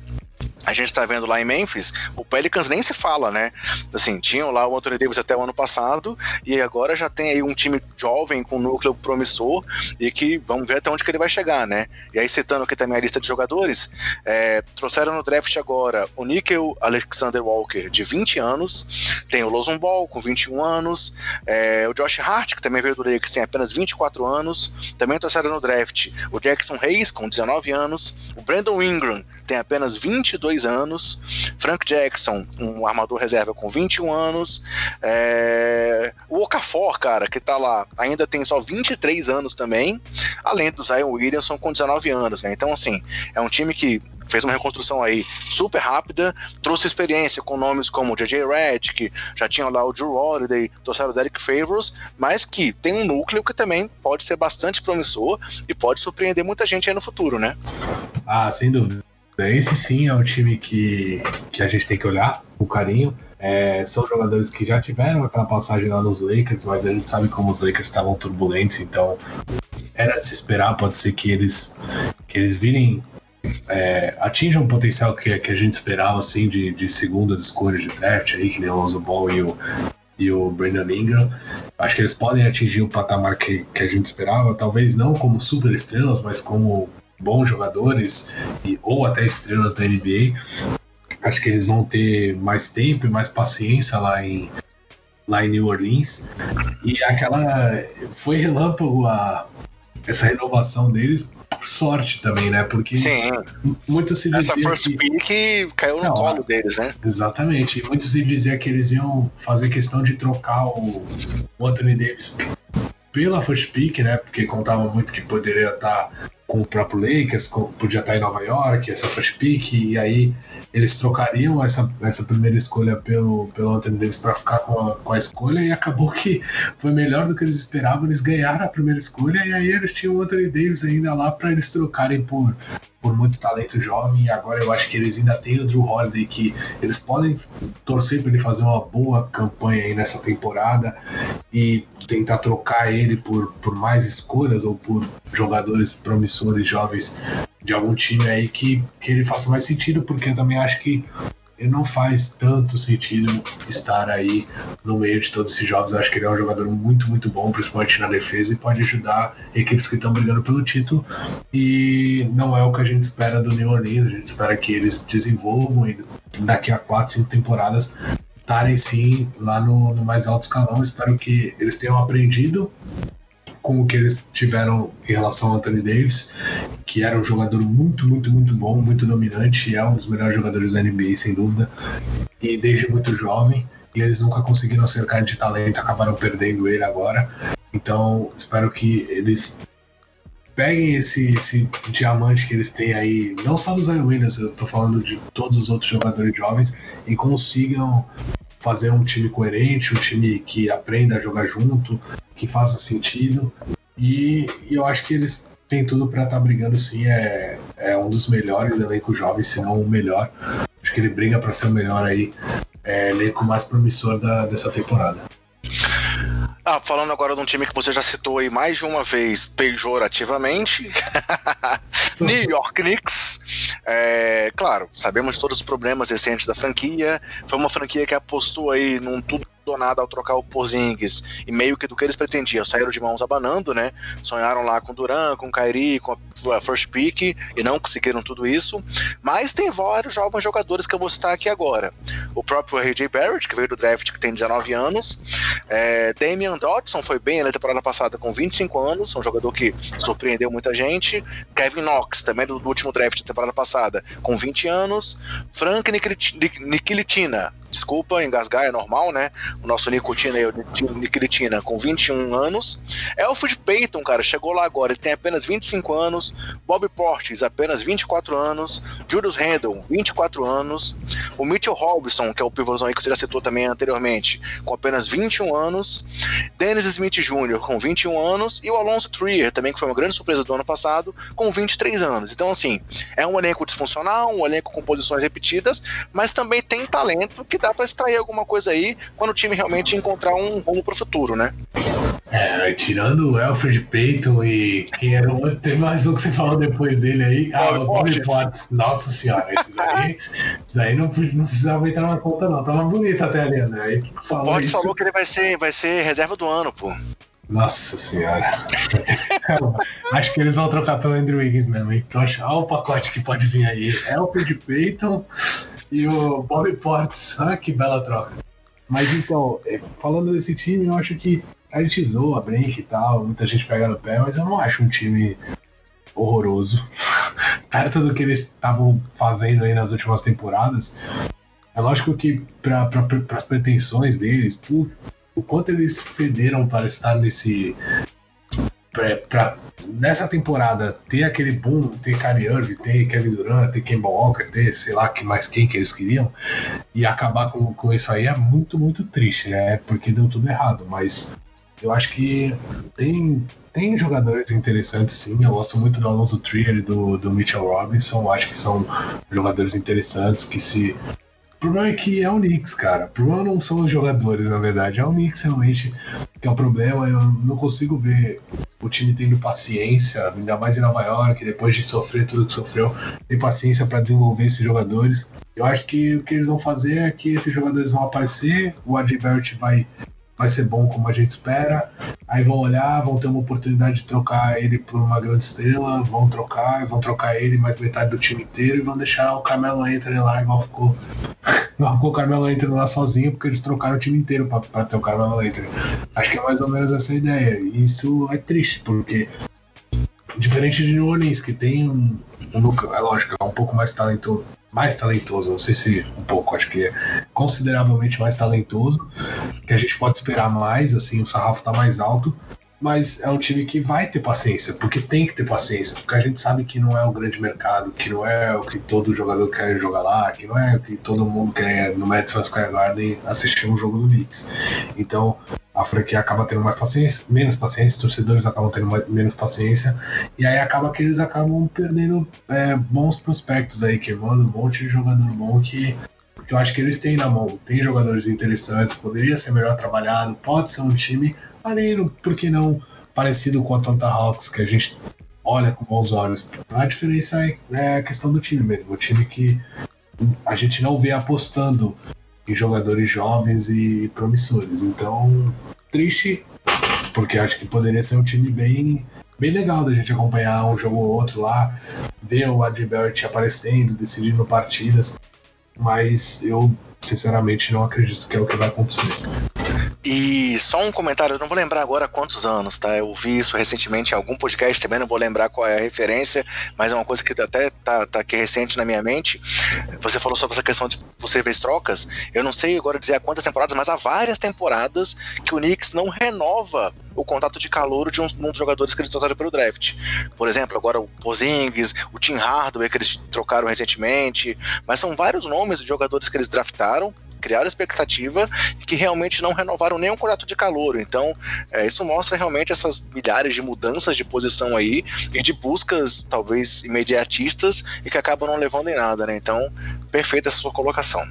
a gente tá vendo lá em Memphis, o Pelicans nem se fala, né? Assim, tinham lá o Anthony Davis até o ano passado, e agora já tem aí um time jovem com núcleo promissor, e que vamos ver até onde que ele vai chegar, né? E aí, citando aqui também a lista de jogadores, é, trouxeram no draft agora o Nickel Alexander Walker, de 20 anos, tem o Lozon Ball, com 21 anos, é, o Josh Hart, que também veio do Lakers, tem apenas 24 anos, também trouxeram no draft o Jackson Hayes, com 19 anos, o Brandon Ingram, tem apenas 22 anos. Frank Jackson, um armador reserva com 21 anos. É... O Okafor, cara, que tá lá, ainda tem só 23 anos também. Além do Zion Williamson com 19 anos, né? Então, assim, é um time que fez uma reconstrução aí super rápida, trouxe experiência com nomes como J.J. Redick, já tinha lá o Drew Holiday, trouxeram o Derek Favors, mas que tem um núcleo que também pode ser bastante promissor e pode surpreender muita gente aí no futuro, né? Ah, sem dúvida. Esse sim é um time que, que a gente tem que olhar com carinho. É, são jogadores que já tiveram aquela passagem lá nos Lakers, mas a gente sabe como os Lakers estavam turbulentos, então era de se esperar. Pode ser que eles, que eles virem, é, atinjam o potencial que, que a gente esperava assim, de, de segundas escolhas de draft, aí, que nem o Lonzo Ball e o, e o Brandon Ingram. Acho que eles podem atingir o patamar que, que a gente esperava, talvez não como super estrelas, mas como bons jogadores e, ou até estrelas da NBA. Acho que eles vão ter mais tempo e mais paciência lá em, lá em New Orleans. E aquela. Foi relâmpago a, essa renovação deles por sorte também, né? Porque Sim. muito se dizia Essa first que... pick caiu no Não, colo deles, né? Exatamente. Muito se dizia que eles iam fazer questão de trocar o, Anthony Davis pela first pick, né? Porque contava muito que poderia estar com o próprio Lakers, com, podia estar em Nova York, essa first pick, e aí eles trocariam essa, essa primeira escolha pelo, pelo Anthony Davis para ficar com a, com a escolha, e acabou que foi melhor do que eles esperavam, eles ganharam a primeira escolha, e aí eles tinham o Anthony Davis ainda lá para eles trocarem por, por muito talento jovem, e agora eu acho que eles ainda têm o Drew Holiday, que eles podem torcer para ele fazer uma boa campanha aí nessa temporada, e tentar trocar ele por, por mais escolhas ou por jogadores promissores jovens de algum time aí que, que ele faça mais sentido, porque eu também acho que ele não faz tanto sentido estar aí no meio de todos esses jogos. Eu acho que ele é um jogador muito, muito bom, principalmente na defesa, e pode ajudar equipes que estão brigando pelo título. E não é o que a gente espera do New Orleans. A gente espera que eles desenvolvam e daqui a 4, 5 temporadas estarem sim lá no, no mais alto escalão. Espero que eles tenham aprendido com o que eles tiveram em relação ao Anthony Davis, que era um jogador muito, muito, muito bom, muito dominante, e é um dos melhores jogadores da NBA, sem dúvida. e desde muito jovem, e eles nunca conseguiram cercar de talento, acabaram perdendo ele agora. Então, espero que eles peguem esse, esse diamante que eles têm aí, não só dos Zion Williams, eu tô falando de todos os outros jogadores jovens, e consigam fazer um time coerente, um time que aprenda a jogar junto, que faça sentido. E, e eu acho que eles têm tudo para estar tá brigando sim. É, é um dos melhores elencos jovens, se não o melhor. Acho que ele briga para ser o melhor aí, é, elenco mais promissor da, dessa temporada. Ah, falando agora de um time que você já citou aí mais de uma vez pejorativamente, New York Knicks. É, claro, sabemos todos os problemas recentes da franquia. Foi uma franquia que apostou aí num tudo nada ao trocar o Porzingis e meio que do que eles pretendiam, saíram de mãos abanando, né? Sonharam lá com Duran, com Kyrie, com a first pick e não conseguiram tudo isso. Mas tem vários jovens jogadores que eu vou citar aqui agora. O próprio RJ Barrett, que veio do draft, que tem 19 anos. É, Damian Dodson foi bem na temporada passada com 25 anos, um jogador que surpreendeu muita gente. Kevin Knox, também do, do último draft da temporada passada, com 20 anos. Frank Nikilitina, desculpa, engasgar é normal, né? O nosso Nicotina e o Niklitina com 21 anos. Elfrid Payton, cara, chegou lá agora, ele tem apenas 25 anos. Bob Portis, apenas 24 anos. Julius Randle, 24 anos. O Mitchell Robinson, que é o pivôzão aí que você já citou também anteriormente, com apenas 21 anos. Dennis Smith Jr., com 21 anos. E o Alonso Trier, também, que foi uma grande surpresa do ano passado, com 23 anos. Então, assim, é um elenco disfuncional, um elenco com posições repetidas, mas também tem talento que dá para extrair alguma coisa aí quando o time realmente encontrar um rumo pro futuro, né? É, tirando o Alfred Payton e quem era o tem mais um que você falou depois dele aí. Ah, o Bobby Potts. Nossa senhora, esses aí, esses aí não, não precisava entrar na conta, não. Tava bonito até ali, André. Aí, falou o Potts falou que ele vai ser, vai ser reserva do ano, pô. Nossa senhora. acho que eles vão trocar pelo Andrew Wiggins mesmo, Então, olha o pacote que pode vir aí. Alfred Payton e o Bobby Ports. Ah, que bela troca. Mas então, é, falando desse time, eu acho que a gente zoa, brinca e tal, muita gente pega no pé, mas eu não acho um time horroroso. Perto do que eles estavam fazendo aí nas últimas temporadas. É lógico que para pra, as pretensões deles, tudo, o quanto eles federam para estar nesse. Pra, nessa temporada ter aquele boom, ter Kyrie Irving, ter Kevin Durant, ter Kemba Walker, ter sei lá que mais quem que eles queriam, e acabar com, com isso aí é muito, muito triste, né? Porque deu tudo errado, mas eu acho que tem, tem jogadores interessantes sim. Eu gosto muito do Alonso Trier e do, do Mitchell Robinson. Acho que são jogadores interessantes que se o problema é que é o Knicks, cara. O problema não são os jogadores, na verdade. É o Knicks realmente que é o problema. Eu não consigo ver o time tendo paciência, ainda mais em Nova York, depois de sofrer tudo que sofreu, ter paciência para desenvolver esses jogadores. Eu acho que o que eles vão fazer é que esses jogadores vão aparecer, o Barrett vai vai ser bom como a gente espera. Aí vão olhar, vão ter uma oportunidade de trocar ele por uma grande estrela, vão trocar, vão trocar ele mais metade do time inteiro e vão deixar o Carmelo Anthony lá, igual ficou, ficou o Carmelo Anthony lá sozinho, porque eles trocaram o time inteiro para ter o Carmelo Anthony. Acho que é mais ou menos essa ideia. E isso é triste, porque diferente de New Orleans, que tem um é lógico, é um pouco mais talentoso mais talentoso, não sei se um pouco, acho que é consideravelmente mais talentoso, que a gente pode esperar mais, assim, o sarrafo tá mais alto, mas é um time que vai ter paciência, porque tem que ter paciência, porque a gente sabe que não é o grande mercado, que não é o que todo jogador quer jogar lá, que não é o que todo mundo quer no Madison Square Garden assistir um jogo do Knicks. Então, a franquia acaba tendo mais paciência, menos paciência, os torcedores acabam tendo mais, menos paciência, e aí acaba que eles acabam perdendo é, bons prospectos aí, queimando um monte de jogador bom que, que eu acho que eles têm na mão. Tem jogadores interessantes, poderia ser melhor trabalhado, pode ser um time além, por que não, parecido com a Atlanta Hawks, que a gente olha com bons olhos. A diferença é, é a questão do time mesmo, o time que a gente não vê apostando em jogadores jovens e promissores. Então, triste, porque acho que poderia ser um time bem, bem legal da gente acompanhar um jogo ou outro lá, ver o Adbert aparecendo, decidindo partidas, mas eu sinceramente não acredito que é o que vai acontecer. E só um comentário, eu não vou lembrar agora quantos anos, tá? Eu vi isso recentemente em algum podcast também, não vou lembrar qual é a referência, mas é uma coisa que até tá, tá aqui recente na minha mente. Você falou sobre essa questão de possíveis trocas. Eu não sei agora dizer há quantas temporadas, mas há várias temporadas que o Knicks não renova o contato de calor de um, um dos jogadores que eles trocaram pelo draft. Por exemplo, agora o Pozingis, o Tim Hardaway que eles trocaram recentemente, mas são vários nomes de jogadores que eles draftaram criaram expectativa e que realmente não renovaram nenhum contrato de calor. Então, é, isso mostra realmente essas milhares de mudanças de posição aí e de buscas, talvez, imediatistas e que acabam não levando em nada, né? Então, perfeita essa sua colocação.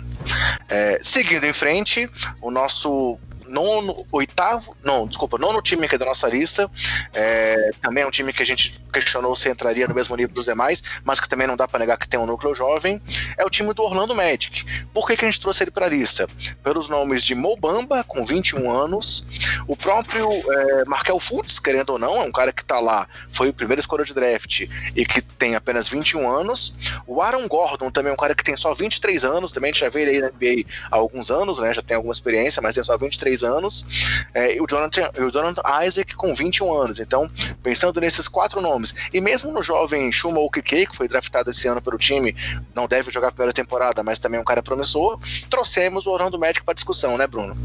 É, seguindo em frente, o nosso nono, oitavo, não, desculpa, nono time aqui da nossa lista. É, também é um time que a gente questionou se entraria no mesmo nível dos demais, mas que também não dá para negar que tem um núcleo jovem. É o time do Orlando Magic. Por que, que a gente trouxe ele para a lista? Pelos nomes de Mobamba, com 21 anos, o próprio é, Markel Fultz, querendo ou não, é um cara que está lá, foi o primeiro escolha de draft e que tem apenas 21 anos. O Aaron Gordon também é um cara que tem só 23 anos, também a gente já vê ele aí na NBA há alguns anos, né? Já tem alguma experiência, mas tem só 23 anos, é, e o Jonathan, o Jonathan Isaac com 21 anos. Então, pensando nesses quatro nomes, e mesmo no jovem Shuma Okike, que foi draftado esse ano pelo time, não deve jogar a primeira temporada, mas também é um cara promissor, trouxemos o Orlando Magic para discussão, né, Bruno?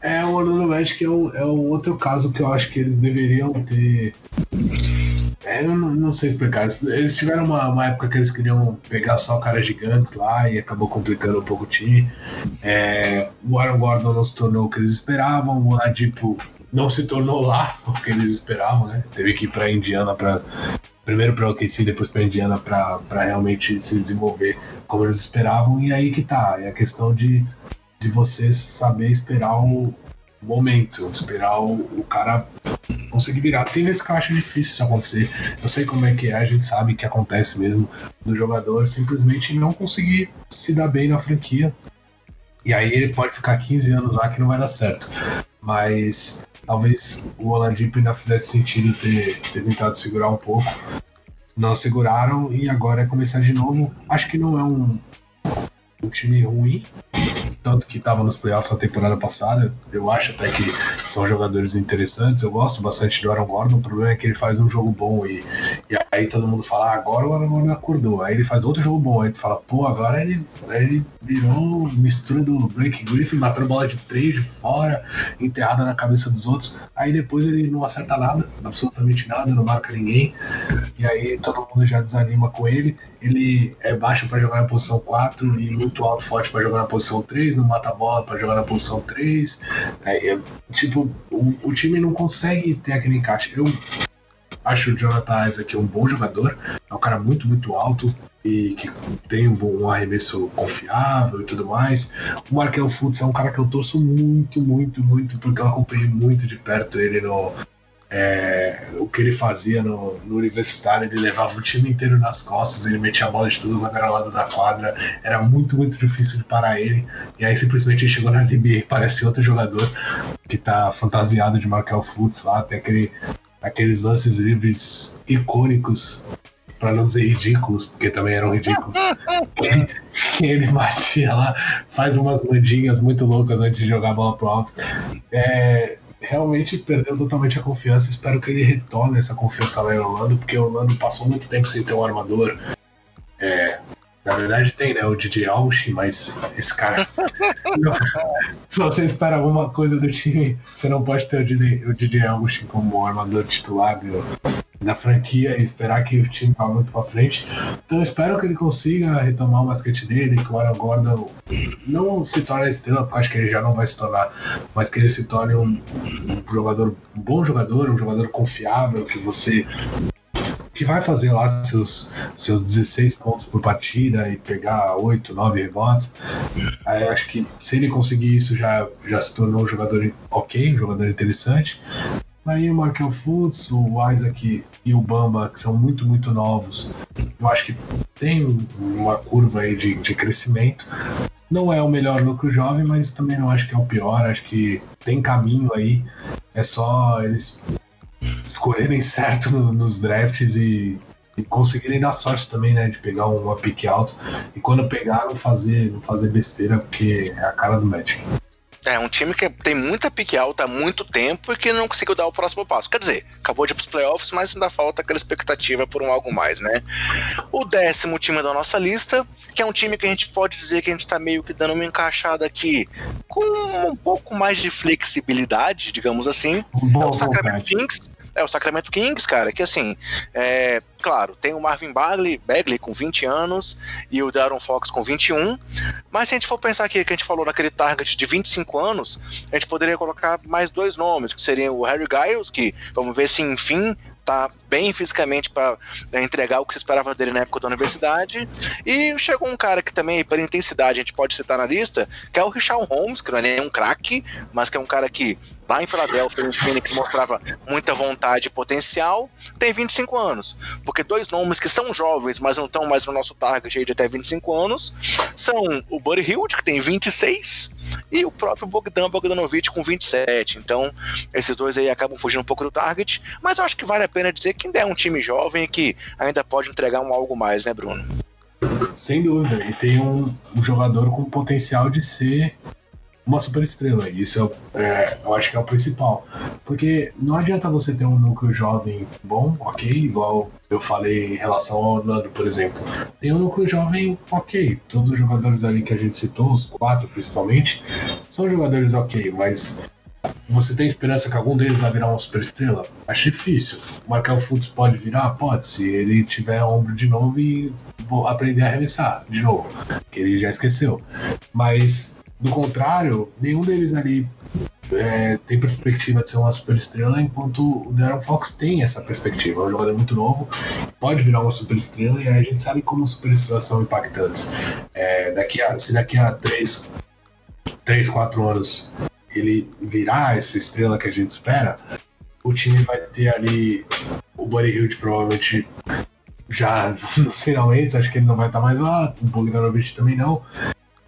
É, o Orlando Magic é o, é o outro caso que eu acho que eles deveriam ter é, eu não, não, sei explicar. Eles tiveram uma, uma, época que eles queriam pegar só caras gigantes lá e acabou complicando um pouco o time. É, o Aaron Gordon não se tornou o que eles esperavam, o Oladipo não se tornou lá o que eles esperavam, né? Teve que ir para Indiana para primeiro para OKC, depois para Indiana para realmente se desenvolver como eles esperavam. E aí que tá, é a questão de, de você saber esperar o momento, esperar o, o cara conseguir virar. Tem nesse caixa difícil isso acontecer. Eu sei como é que é, a gente sabe que acontece mesmo do jogador simplesmente não conseguir se dar bem na franquia. E aí ele pode ficar 15 anos lá que não vai dar certo. Mas talvez o Oladipo ainda fizesse sentido ter, ter tentado segurar um pouco. Não seguraram e agora é começar de novo. Acho que não é um, um time ruim, tanto que estava nos playoffs na temporada passada. Eu acho até que são jogadores interessantes. Eu gosto bastante do Aaron Gordon. O problema é que ele faz um jogo bom e, e aí todo mundo fala, ah, agora o Aaron Gordon acordou. Aí ele faz outro jogo bom. Aí tu fala, pô, agora ele, ele virou mistura do Blake Griffin, matando bola de três de fora, enterrada na cabeça dos outros. Aí depois ele não acerta nada, absolutamente nada, não marca ninguém. E aí todo mundo já desanima com ele ele é baixo para jogar na posição 4 e muito alto forte para jogar na posição 3, não mata a bola para jogar na posição 3. É, é, tipo, o, o, time não consegue ter aquele encaixe. Eu acho o Jonathan Isaac um bom jogador, é um cara muito, muito alto e que tem um, bom, um arremesso confiável e tudo mais. O Markel Fultz é um cara que eu torço muito, muito, muito, porque eu acompanhei muito de perto ele no, é, o que ele fazia no, no, universitário, ele levava o time inteiro nas costas, ele metia a bola de tudo quanto era lado da quadra, era muito, muito difícil de parar ele. E aí simplesmente ele chegou na NBA e parece outro jogador que tá fantasiado de Markel Fultz lá, tem aquele, aqueles lances livres icônicos para não dizer ridículos, porque também eram ridículos. ele batia lá, faz umas mandinhas muito loucas antes de jogar a bola pro alto. É, realmente perdeu totalmente a confiança. Espero que ele retorne essa confiança lá em Orlando, porque Orlando passou muito tempo sem ter um armador. É, na verdade tem, né? O DJ Alsh, mas esse cara. se você espera alguma coisa do time, você não pode ter o DJ, o DJ Alsh como armador titular da franquia e esperar que o time vá muito para frente. Então eu espero que ele consiga retomar o basquete dele, que o Aaron Gordon não se torne estrela, porque acho que ele já não vai se tornar, mas que ele se torne um, um jogador, um bom jogador, um jogador confiável, que você que vai fazer lá seus, seus 16 pontos por partida e pegar 8, 9 rebotes. Aí acho que se ele conseguir isso já, já se tornou um jogador ok, um jogador interessante. Aí o Markel Fultz, o Isaac e o Bamba, que são muito, muito novos, eu acho que tem uma curva aí de, de crescimento. Não é o melhor núcleo jovem, mas também não acho que é o pior. Acho que tem caminho aí. É só eles escolherem certo no, nos drafts e, e, conseguirem dar sorte também, né? De pegar uma pique alto. E quando pegar, não fazer, não fazer besteira, porque é a cara do Magic. É, um time que tem muita pique alta há muito tempo e que não conseguiu dar o próximo passo. Quer dizer, acabou de ir pros playoffs, mas ainda falta aquela expectativa por um algo mais, né? O décimo time da nossa lista, que é um time que a gente pode dizer que a gente tá meio que dando uma encaixada aqui com um pouco mais de flexibilidade, digamos assim. Boa é o Sacramento. Kings. É o Sacramento Kings, cara, que assim, é, claro, tem o Marvin Bagley, Bagley com 20 anos e o Darren Fox com 21. Mas se a gente for pensar aqui que a gente falou naquele target de 25 anos, a gente poderia colocar mais dois nomes, que seriam o Harry Giles, que vamos ver se enfim tá bem fisicamente para entregar o que se esperava dele na época da universidade. E chegou um cara que também, por intensidade, a gente pode citar na lista, que é o Richard Holmes, que não é nem um craque, mas que é um cara que lá em Filadélfia, em Phoenix, mostrava muita vontade e potencial, tem 25 anos. Porque dois nomes que são jovens, mas não estão mais no nosso target de até 25 anos, são o Buddy Hield, que tem 26, e o próprio Bogdan Bogdanovic com 27. Então, esses dois aí acabam fugindo um pouco do target, mas eu acho que vale a pena dizer que ainda é um time jovem que ainda pode entregar um algo mais, né, Bruno? Sem dúvida. E tem um, um jogador com potencial de ser uma superestrela. Isso é, é, eu acho que é o principal. Porque não adianta você ter um núcleo jovem bom, ok, igual eu falei em relação ao Orlando, por exemplo. Tem um núcleo jovem ok. Todos os jogadores ali que a gente citou, os quatro principalmente, são jogadores ok, mas você tem esperança que algum deles vai virar uma superestrela? Acho difícil. O Fultz pode virar? Pode, se ele tiver ombro de novo e vou aprender a arremessar de novo, que ele já esqueceu. Mas, do contrário, nenhum deles ali é, tem perspectiva de ser uma superestrela, enquanto o Darren Fox tem essa perspectiva. É um jogador muito novo, pode virar uma superestrela, e a gente sabe como superestrelas são impactantes. É, daqui a, se daqui a 3, 3 4 anos ele virar essa estrela que a gente espera, o time vai ter ali o Buddy Hield provavelmente já nos finalmente, acho que ele não vai estar mais lá, o Bogdanovich também não,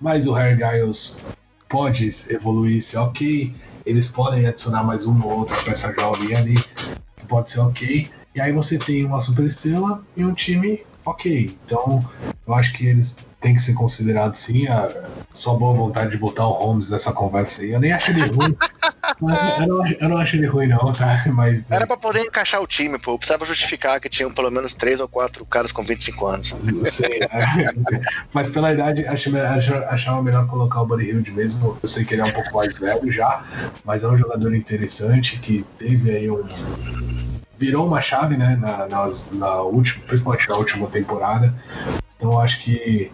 mas o Harry Giles pode evoluir, ser ok, eles podem adicionar mais uma ou outra peça jovem ali, que pode ser ok, e aí você tem uma super estrela e um time ok. Então, eu acho que eles têm que ser considerados sim. A sua boa vontade de botar o Holmes nessa conversa aí. Eu nem acho ele ruim. eu, não, eu não acho ele ruim, não, tá? Mas. Era pra poder encaixar o time, pô. Eu precisava justificar que tinham pelo menos três ou quatro caras com 25 anos. Sei. né? Mas pela idade, acho, acho, achava melhor colocar o Buddy Hilde mesmo. Eu sei que ele é um pouco mais velho já, mas é um jogador interessante que teve aí um. Virou uma chave, né? Na, na, na última, principalmente na última temporada. Então eu acho que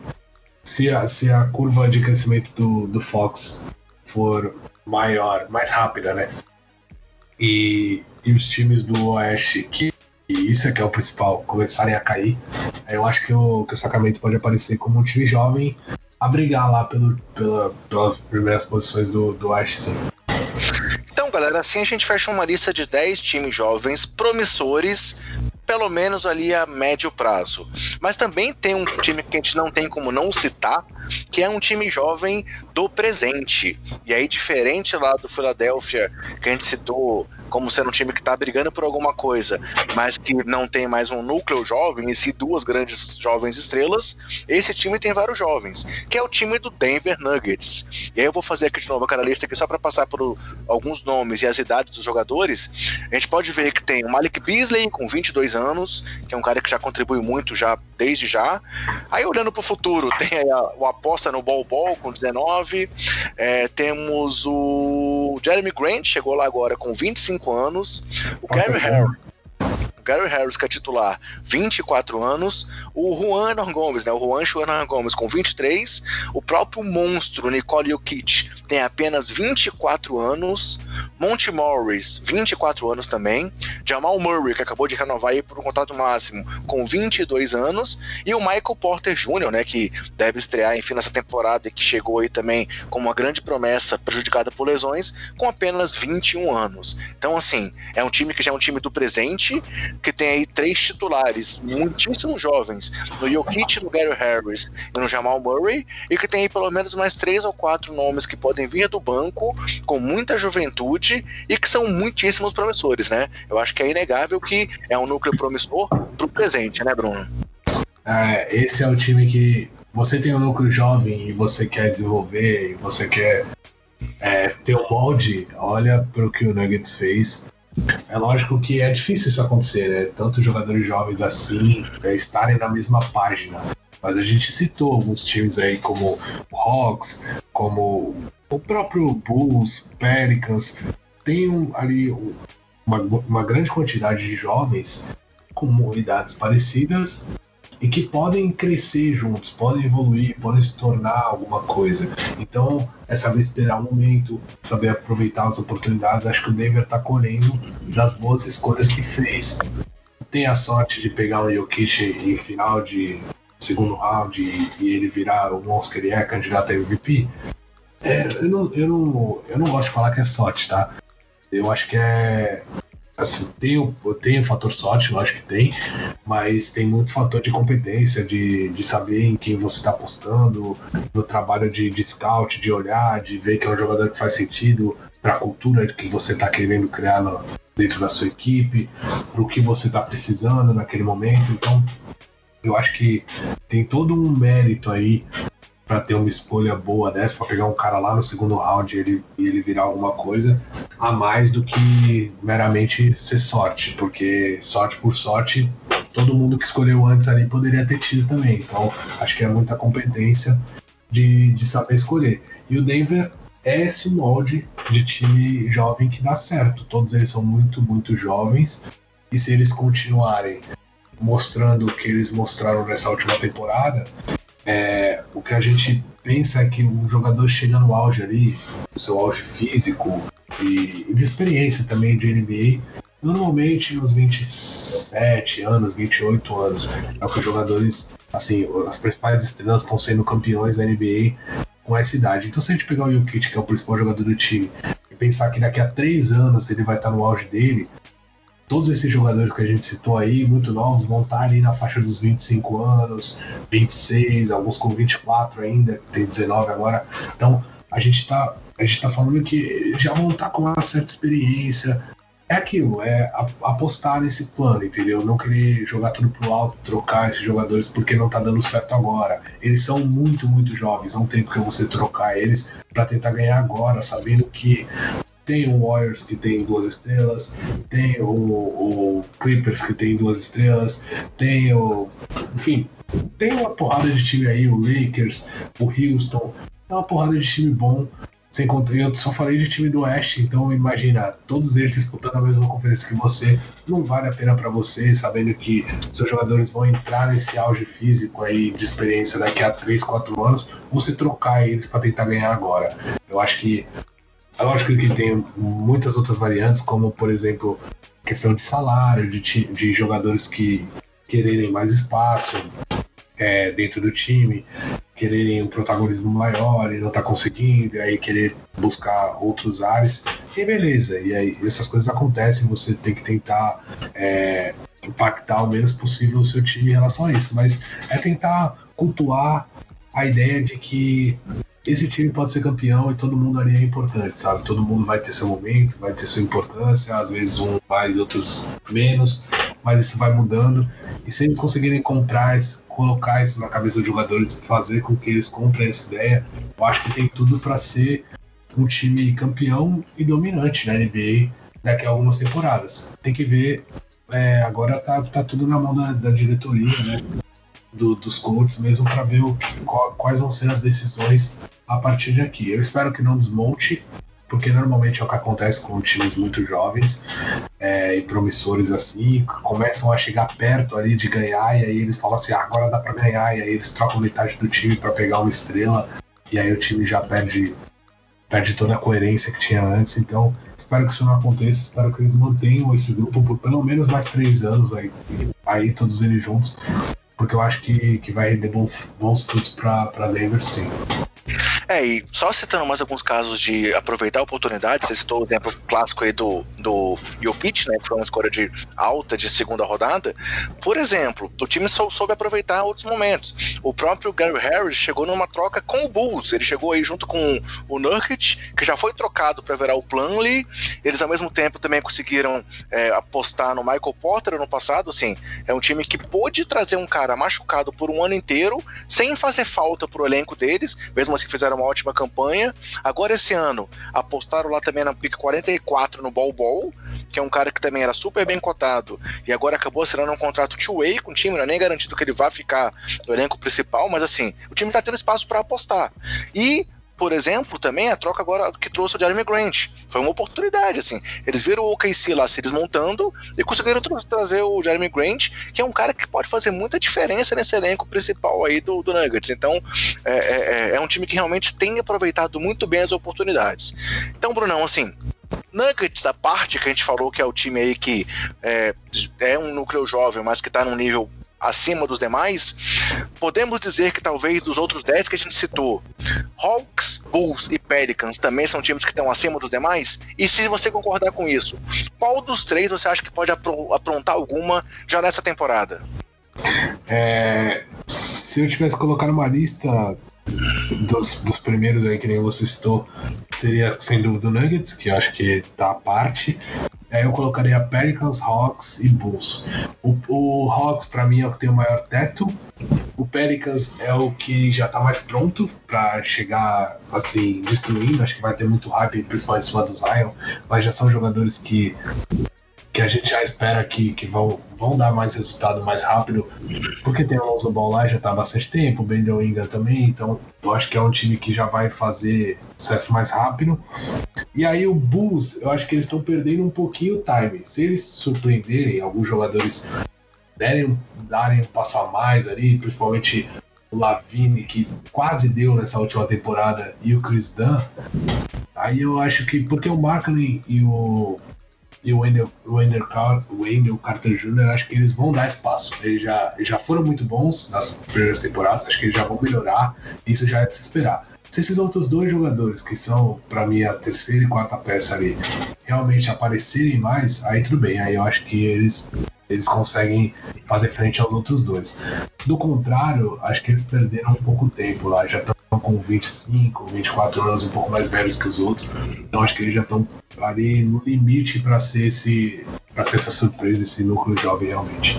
se a, se a curva de crescimento do, do Fox for maior, mais rápida, né? E, e os times do Oeste, que isso é que é o principal, começarem a cair, eu acho que o, que o Sacramento pode aparecer como um time jovem a brigar lá pelo, pela, pelas primeiras posições do, do Oeste, sim. Então, galera, assim a gente fecha uma lista de 10 times jovens promissores pelo menos ali a médio prazo. Mas também tem um time que a gente não tem como não citar, que é um time jovem do presente. E aí, diferente lá do Philadelphia, que a gente citou como sendo um time que está brigando por alguma coisa, mas que não tem mais um núcleo jovem, e sim duas grandes jovens estrelas, esse time tem vários jovens, que é o time do Denver Nuggets. E aí eu vou fazer aqui de novo aquela lista aqui só para passar por alguns nomes e as idades dos jogadores. A gente pode ver que tem o Malik Beasley com 22 anos, que é um cara que já contribui muito já desde já. Aí olhando para o futuro, tem a, o aposta no Ball Ball com 19, é, temos o Jeremy Grant, chegou lá agora com 25 anos, o Gary Harris. Gary Harris, que é titular, 24 anos. O Juan Hernan Gomes, né? O Juan Hernan Gomes com 23. O próprio monstro, Nicole Jokic, tem apenas 24 anos. Monty Morris, 24 anos também. Jamal Murray, que acabou de renovar aí por um contrato máximo, com 22 anos. E o Michael Porter Jr., né? Que deve estrear, enfim, nessa temporada e que chegou aí também como uma grande promessa, prejudicada por lesões, com apenas 21 anos. Então, assim, é um time que já é um time do presente, que tem aí três titulares muitíssimo jovens, no Jokic, no Gary Harris e no Jamal Murray, e que tem aí pelo menos mais três ou quatro nomes que podem vir do banco, com muita juventude e que são muitíssimos promissores, né? Eu acho que é inegável que é um núcleo promissor pro presente, né, Bruno? É, esse é o time que você tem um núcleo jovem e você quer desenvolver e você quer é, ter um molde, olha para o que o Nuggets fez. É lógico que é difícil isso acontecer, né? Tanto jogadores jovens assim é, estarem na mesma página. Mas a gente citou alguns times aí como o Hawks, como o próprio Bulls, Pelicans. Tem um, ali uma, uma grande quantidade de jovens com idades parecidas e que podem crescer juntos, podem evoluir, podem se tornar alguma coisa. Então, é saber esperar o momento, saber aproveitar as oportunidades. Acho que o Denver está colhendo das boas escolhas que fez. Tem a sorte de pegar um Jokic em final de segundo round e, e ele virar o monstro que ele é, candidato a MVP. É, eu, não, eu, não, eu não gosto de falar que é sorte, tá? Eu acho que é Assim, tem, tem o fator sorte, lógico que tem, mas tem muito fator de competência, de, de saber em quem você está apostando, no trabalho de, de scout, de olhar, de ver que é um jogador que faz sentido para a cultura que você está querendo criar no, dentro da sua equipe, para o que você está precisando naquele momento. Então, eu acho que tem todo um mérito aí para ter uma escolha boa dessa, para pegar um cara lá no segundo round e ele, e ele virar alguma coisa, a mais do que meramente ser sorte, porque sorte por sorte, todo mundo que escolheu antes ali poderia ter tido também. Então, acho que é muita competência de, de saber escolher. E o Denver é esse molde de time jovem que dá certo. Todos eles são muito, muito jovens. E se eles continuarem mostrando o que eles mostraram nessa última temporada, é, o que a gente pensa é que um jogador chega no auge ali, o seu auge físico e, e de experiência também de NBA, normalmente nos 27 anos, 28 anos, é o que os jogadores, assim, as principais estrelas estão sendo campeões da NBA com essa idade. Então, se a gente pegar o Jokic, que é o principal jogador do time, e pensar que daqui a três anos ele vai estar no auge dele, todos esses jogadores que a gente citou aí, muito novos, vão estar ali na faixa dos 25 anos, 26, alguns com 24 ainda, tem 19 agora. Então, a gente está a gente tá falando que já vão estar com uma certa experiência. É aquilo, é apostar nesse plano, entendeu? Não querer jogar tudo pro alto, trocar esses jogadores porque não tá dando certo agora. Eles são muito, muito jovens, não tem porque você trocar eles para tentar ganhar agora, sabendo que tem o Warriors que tem duas estrelas, tem o, o Clippers que tem duas estrelas, tem o. Enfim, tem uma porrada de time aí, o Lakers, o Houston, tem uma porrada de time bom. Sem contar, eu só falei de time do Oeste, então imagina, todos eles disputando a mesma conferência que você, não vale a pena para você, sabendo que seus jogadores vão entrar nesse auge físico aí de experiência daqui a 3, 4 anos, você trocar eles para tentar ganhar agora. Eu acho que é lógico que tem muitas outras variantes, como, por exemplo, questão de salário, de, de jogadores que quererem mais espaço é, dentro do time, quererem um protagonismo maior e não tá conseguindo, e aí querer buscar outros ares, e beleza. E aí essas coisas acontecem, você tem que tentar é, impactar o menos possível o seu time em relação a isso, mas é tentar cultuar a ideia de que esse time pode ser campeão e todo mundo ali é importante, sabe? Todo mundo vai ter seu momento, vai ter sua importância, às vezes um mais, outros menos, mas isso vai mudando. E se eles conseguirem comprar, colocar isso na cabeça dos jogadores, fazer com que eles comprem essa ideia, eu acho que tem tudo para ser um time campeão e dominante na NBA daqui a algumas temporadas. Tem que ver, é, agora tá, tá tudo na mão da, da diretoria, né? Do, dos coaches mesmo para ver o que, quais vão ser as decisões a partir de aqui. Eu espero que não desmonte, porque normalmente é o que acontece com times muito jovens é, e promissores assim, começam a chegar perto ali de ganhar e aí eles falam assim, ah, agora dá para ganhar, e aí eles trocam metade do time para pegar uma estrela e aí o time já perde perde toda a coerência que tinha antes, então espero que isso não aconteça, espero que eles mantenham esse grupo por pelo menos mais três anos aí, aí todos eles juntos, porque eu acho que, que vai render bons, bons frutos para Denver, sim. É, e só citando mais alguns casos de aproveitar a oportunidade, você citou o exemplo clássico aí do, do Jokic, né, que foi uma escolha de alta de segunda rodada. Por exemplo, o time só soube aproveitar outros momentos. O próprio Gary Harris chegou numa troca com o Bulls, ele chegou aí junto com o Nurkic, que já foi trocado para virar o Plumlee. Eles ao mesmo tempo também conseguiram é, apostar no Michael Porter no passado, assim, é um time que pôde trazer um cara machucado por um ano inteiro, sem fazer falta pro elenco deles, mesmo assim fizeram uma ótima campanha. Agora, esse ano, apostaram lá também na pick 44 no Ball Ball, que é um cara que também era super bem cotado e agora acabou assinando um contrato two-way com o time, não é nem garantido que ele vá ficar no elenco principal, mas assim, o time tá tendo espaço para apostar. E por exemplo, também a troca agora que trouxe o Jeremy Grant. Foi uma oportunidade, assim. Eles viram o OKC lá se desmontando e conseguiram tra trazer o Jeremy Grant, que é um cara que pode fazer muita diferença nesse elenco principal aí do, do Nuggets. Então, é, é, é, é um time que realmente tem aproveitado muito bem as oportunidades. Então, Brunão, assim, Nuggets, a parte que a gente falou que é o time aí que é, é um núcleo jovem, mas que está num nível acima dos demais, podemos dizer que talvez dos outros 10 que a gente citou, Hawks, Bulls e Pelicans também são times que estão acima dos demais? E se você concordar com isso, qual dos três você acha que pode aprontar alguma já nessa temporada? É, se eu tivesse colocado uma lista dos, dos primeiros aí que nem você citou, seria sem dúvida o Nuggets, que eu acho que tá à parte. Aí eu colocaria Pelicans, Hawks e Bulls. O, o Hawks, para mim, é o que tem o maior teto. O Pelicans é o que já tá mais pronto para chegar, assim, destruindo. Acho que vai ter muito hype, principalmente em cima do Zion. Mas já são jogadores que que a gente já espera que, que vão, vão dar mais resultado mais rápido, porque tem o Alonso Ball lá já tá há bastante tempo, o Bendel Inga também, então eu acho que é um time que já vai fazer sucesso mais rápido. E aí o Bulls, eu acho que eles estão perdendo um pouquinho o time. Se eles surpreenderem, alguns jogadores derem, darem um passo a mais ali, principalmente o Lavine, que quase deu nessa última temporada, e o Chris Dunn, aí eu acho que, porque o Markley e o e o Wendell, Wendell, Car Wendell Carter Jr., acho que eles vão dar espaço. Eles já, já foram muito bons nas primeiras temporadas, acho que eles já vão melhorar, isso já é de se esperar. Se esses outros dois jogadores, que são, para mim, a terceira e quarta peça ali, realmente aparecerem mais, aí tudo bem, aí eu acho que eles eles conseguem fazer frente aos outros dois. Do contrário, acho que eles perderam um pouco tempo lá, já estão com 25, 24 anos, um pouco mais velhos que os outros. Então acho que eles já estão ali no limite para ser esse para ser essa surpresa, esse núcleo jovem realmente.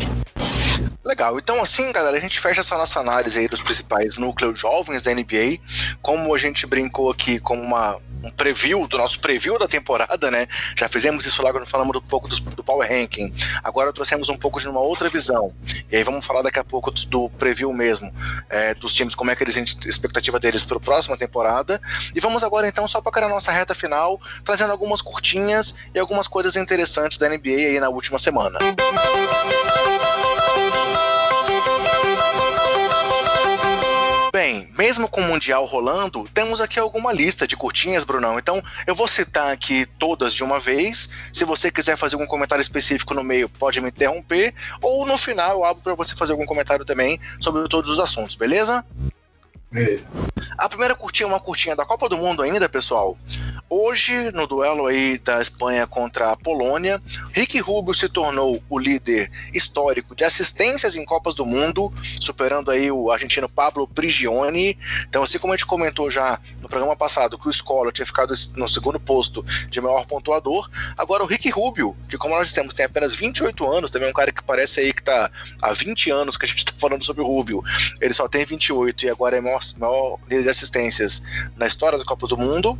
Legal, então assim, galera, a gente fecha essa nossa análise aí dos principais núcleos jovens da NBA. Como a gente brincou aqui como uma um preview do nosso preview da temporada, né? Já fizemos isso lá quando falamos um pouco do, do Power Ranking. Agora trouxemos um pouco de uma outra visão. E aí vamos falar daqui a pouco do, do preview mesmo, é, dos times, como é que eles expectativa deles para a próxima temporada. E vamos agora então só para a nossa reta final, trazendo algumas curtinhas e algumas coisas interessantes da NBA aí na última semana. Bem, mesmo com o Mundial rolando, temos aqui alguma lista de curtinhas, Brunão. Então, eu vou citar aqui todas de uma vez. Se você quiser fazer algum comentário específico no meio, pode me interromper. Ou no final, eu abro para você fazer algum comentário também sobre todos os assuntos, beleza? Beleza. A primeira curtinha é uma curtinha da Copa do Mundo ainda, pessoal. Hoje, no duelo aí da Espanha contra a Polônia, Ricky Rubio se tornou o líder histórico de assistências em Copas do Mundo, superando aí o argentino Pablo Prigioni. Então, assim como a gente comentou já no programa passado que o Scola tinha ficado no segundo posto de maior pontuador, agora o Ricky Rubio, que como nós dissemos, tem apenas 28 anos, também é um cara que parece aí que tá há 20 anos que a gente está falando sobre o Rubio. Ele só tem 28 e agora é maior, maior líder de assistências na história da Copa do Mundo.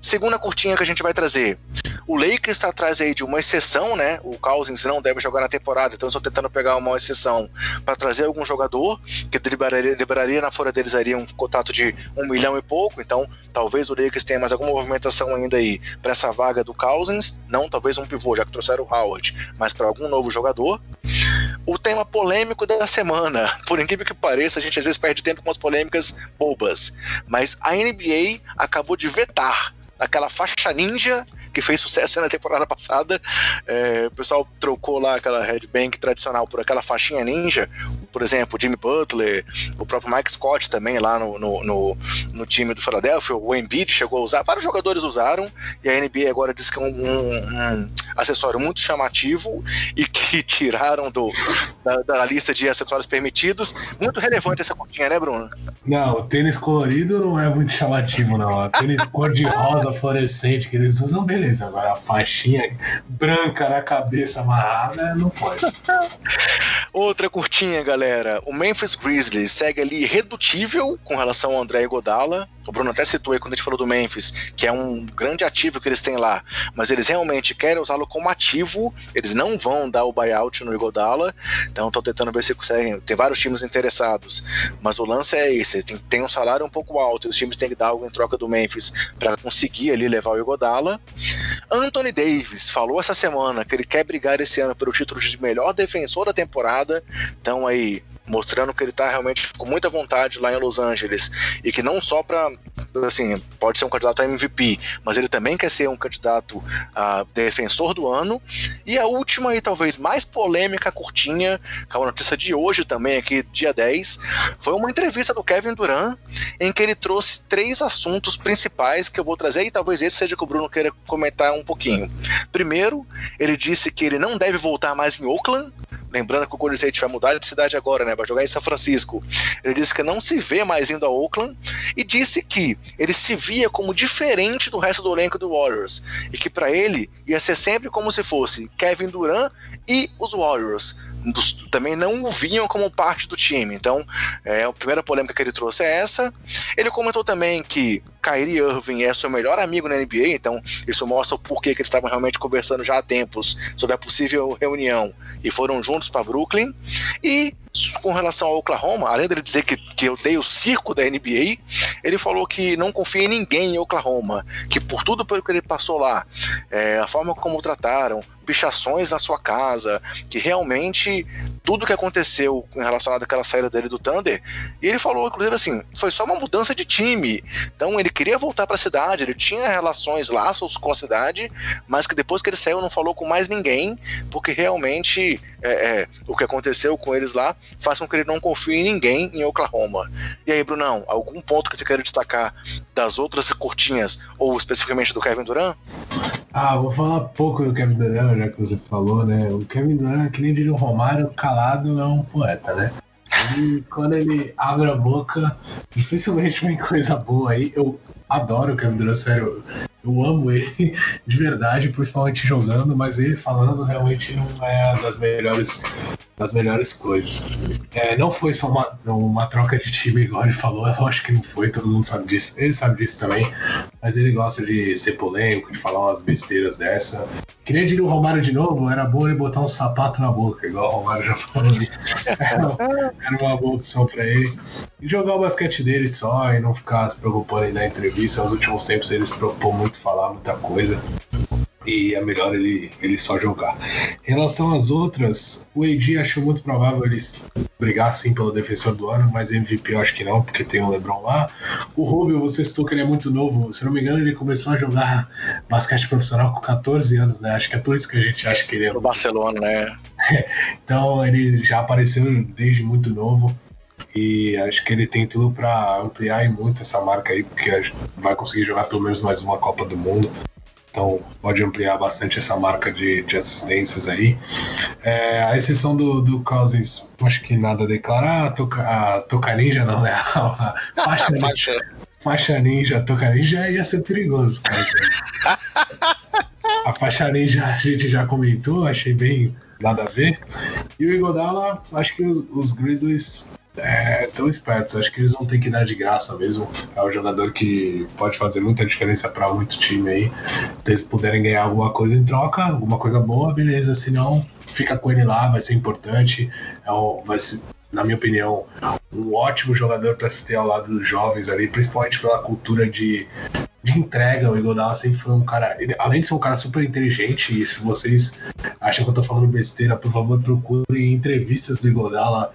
Segunda curtinha que a gente vai trazer. O Lakers está atrás aí de uma exceção, né? O Cousins não deve jogar na temporada, então estou tentando pegar uma exceção para trazer algum jogador que liberaria, liberaria na folha deles aí um contato de um milhão e pouco. Então, talvez o Lakers tenha mais alguma movimentação ainda aí para essa vaga do Cousins. Não, talvez um pivô, já que trouxeram o Howard, mas para algum novo jogador. O tema polêmico da semana. Por incrível que pareça, a gente às vezes perde tempo com as polêmicas bobas. Mas a NBA acabou de vetar aquela faixa ninja que fez sucesso na temporada passada. É, o pessoal trocou lá aquela headbang tradicional por aquela faixinha ninja. Por exemplo, Jimmy Butler, o próprio Mike Scott também lá no, no, no, no time do Philadelphia, o Embiid chegou a usar, vários jogadores usaram, e a NBA agora diz que é um, um, um acessório muito chamativo e que tiraram do, da, da, lista de acessórios permitidos. Muito relevante essa curtinha, né, Bruno? Não, o tênis colorido não é muito chamativo, não. O tênis cor-de-rosa fluorescente que eles usam, beleza. Agora a faixinha branca na cabeça amarrada não pode. Outra curtinha, galera. O Memphis Grizzlies segue ali redutível com relação ao André Godala. O Bruno até citou aí quando a gente falou do Memphis, que é um grande ativo que eles têm lá, mas eles realmente querem usá-lo como ativo, eles não vão dar o buyout no Igodala, então estão tentando ver se conseguem. Tem vários times interessados, mas o lance é esse: tem, tem um salário um pouco alto e os times têm que dar algo em troca do Memphis para conseguir ali levar o Igodala. Anthony Davis falou essa semana que ele quer brigar esse ano pelo título de melhor defensor da temporada, então aí mostrando que ele está realmente com muita vontade lá em Los Angeles e que não só para assim pode ser um candidato a MVP, mas ele também quer ser um candidato a defensor do ano. E a última e talvez mais polêmica curtinha, que é uma notícia de hoje também aqui, dia 10, foi uma entrevista do Kevin Durant em que ele trouxe três assuntos principais que eu vou trazer e talvez esse seja que o Bruno queira comentar um pouquinho. Primeiro, ele disse que ele não deve voltar mais em Oakland, lembrando que o Golden State vai mudar de cidade agora, né? Vai jogar em São Francisco. Ele disse que não se vê mais indo a Oakland e disse que ele se via como diferente do resto do elenco do Warriors e que para ele ia ser sempre como se fosse Kevin Durant e os Warriors dos, também não o vinham como parte do time. Então, é, a primeira polêmica que ele trouxe é essa. Ele comentou também que Kyrie Irving é seu melhor amigo na NBA, então isso mostra o porquê que eles estavam realmente conversando já há tempos sobre a possível reunião e foram juntos para Brooklyn. E com relação ao Oklahoma, além dele dizer que, que odeia o circo da NBA, ele falou que não confia em ninguém em Oklahoma, que por tudo pelo que ele passou lá, é, a forma como o trataram, pichações na sua casa, que realmente tudo que aconteceu relacionado àquela saída dele do Thunder, e ele falou, inclusive, assim, foi só uma mudança de time. Então ele queria voltar para a cidade, ele tinha relações, laços com a cidade, mas que depois que ele saiu não falou com mais ninguém, porque realmente é, é, o que aconteceu com eles lá faz com que ele não confie em ninguém em Oklahoma. E aí, Brunão, algum ponto que você quer destacar das outras curtinhas, ou especificamente do Kevin Durant? Ah, vou falar pouco do Kevin Durant, já que você falou, né? O Kevin Durant, que nem diria o Romário, calado é um poeta, né? E quando ele abre a boca, dificilmente vem coisa boa aí. Eu adoro o Kevin Durant, sério. Eu amo ele de verdade, principalmente jogando, mas ele falando realmente não é das melhores das melhores coisas. É, não foi só uma, uma troca de time, igual ele falou, eu acho que não foi, todo mundo sabe disso, ele sabe disso também, mas ele gosta de ser polêmico, de falar umas besteiras dessa. Que nem diria o Romário de novo, era bom ele botar um sapato na boca, igual o Romário já falou ali. Era, era uma boa opção pra ele. E jogar o basquete dele só e não ficar se preocupando em dar entrevista. Nos últimos tempos ele se preocupou muito falar muita coisa e é melhor ele, ele só jogar. Em relação às outras, o AD achou muito provável eles brigar sim pelo defensor do ano, mas MVP eu acho que não, porque tem o LeBron lá. O Rubio, você citou que ele é muito novo, se não me engano, ele começou a jogar basquete profissional com 14 anos, né? Acho que é por isso que a gente acha que ele é. No Barcelona, né? então ele já apareceu desde muito novo. E acho que ele tem tudo para ampliar muito essa marca aí, porque vai conseguir jogar pelo menos mais uma Copa do Mundo. Então pode ampliar bastante essa marca de, de assistências aí. É, a exceção do, do Cousins, acho que nada a declarar. A Toca, a Toca Ninja não, né? A, faixa, faixa. faixa Ninja, Toca Ninja ia ser perigoso, cara. a faixa Ninja a gente já comentou, achei bem nada a ver. E o Igodala, acho que os, os Grizzlies é, tão espertos. Acho que eles vão ter que dar de graça mesmo. É um jogador que pode fazer muita diferença para muito time aí. Se eles puderem ganhar alguma coisa em troca, alguma coisa boa, beleza. Se não, fica com ele lá, vai ser importante. É um, vai ser, na minha opinião, um ótimo jogador para se ter ao lado dos jovens ali, principalmente pela cultura de, de entrega. O Igodala sempre foi um cara, ele, além de ser um cara super inteligente, e se vocês acham que eu tô falando besteira, por favor, procurem entrevistas do Igodala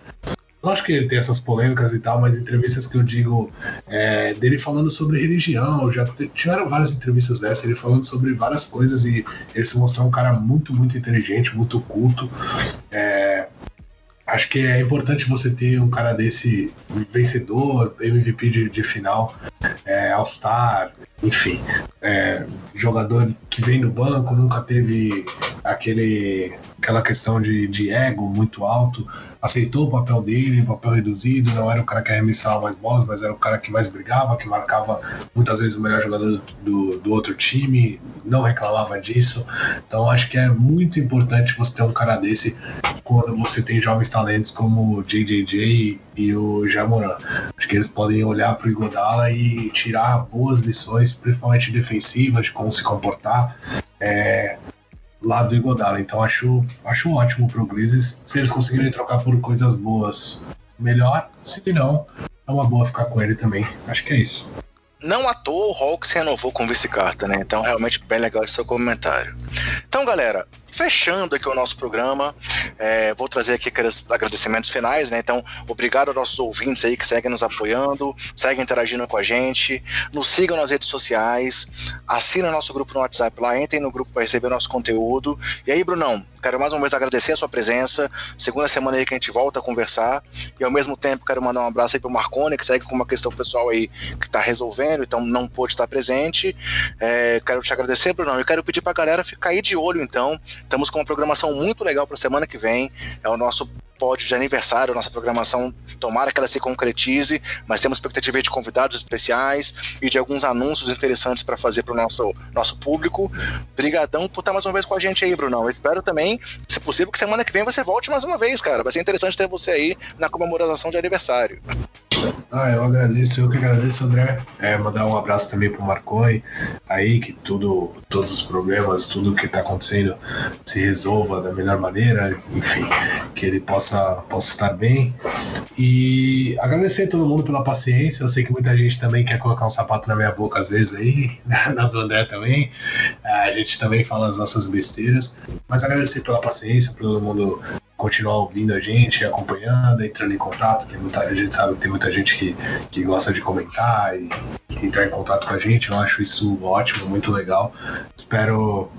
Lógico que ele tem essas polêmicas e tal, mas entrevistas que eu digo é, dele falando sobre religião, já tiveram várias entrevistas dessa, ele falando sobre várias coisas e ele se mostrou um cara muito, muito inteligente, muito culto. É, acho que é importante você ter um cara desse vencedor, MVP de, de final, é, All-Star, enfim, é, jogador que vem do banco, nunca teve aquele aquela questão de, de ego muito alto, aceitou o papel dele, o papel reduzido, não era o cara que arremessava mais bolas, mas era o cara que mais brigava, que marcava muitas vezes o melhor jogador do, do outro time, não reclamava disso. Então acho que é muito importante você ter um cara desse quando você tem jovens talentos como o JJJ e o Jamoran. Acho que eles podem olhar para o Igodala e tirar boas lições, principalmente defensivas, de como se comportar. É, lá do Igodala. Então acho, acho ótimo pro Grizzlies. Se eles conseguirem trocar por coisas boas, melhor. Se não, é uma boa ficar com ele também. Acho que é isso. Não à toa o Hawks renovou com vice-carta, né? Então, realmente bem legal esse seu comentário. Então, galera, fechando aqui o nosso programa, é, vou trazer aqui aqueles agradecimentos finais, né? Então, obrigado aos nossos ouvintes aí que seguem nos apoiando, seguem interagindo com a gente, nos sigam nas redes sociais, assinem nosso grupo no WhatsApp lá, entrem no grupo para receber nosso conteúdo. E aí, Brunão, quero mais uma vez agradecer a sua presença. Segunda semana aí que a gente volta a conversar. E ao mesmo tempo quero mandar um abraço aí pro Marcone, que segue com uma questão pessoal aí que tá resolvendo, então não pôde estar presente. É, quero te agradecer, Brunão, e quero pedir pra galera ficar aí de olho, então, Estamos com uma programação muito legal para a semana que vem. É o nosso pódio de aniversário, nossa programação, tomara que ela se concretize, mas temos expectativa de convidados especiais e de alguns anúncios interessantes para fazer para o nosso, nosso público. Obrigadão por estar mais uma vez com a gente aí, Brunão. Eu espero também, se possível, que semana que vem você volte mais uma vez, cara. Vai ser interessante ter você aí na comemoração de aniversário. Ah, eu agradeço, eu que agradeço, André. É, mandar um abraço também pro Marconi aí, que tudo, todos os problemas, tudo que tá acontecendo se resolva da melhor maneira, enfim, que ele possa, possa estar bem. E agradecer a todo mundo pela paciência. Eu sei que muita gente também quer colocar um sapato na minha boca às vezes aí, na do André também. A gente também fala as nossas besteiras, mas agradecer pela paciência, por todo mundo continuar ouvindo a gente, acompanhando, entrando em contato. Tem muita, a gente sabe que tem muita gente que, que gosta de comentar e, e entrar em contato com a gente. Eu acho isso ótimo, muito legal. Espero,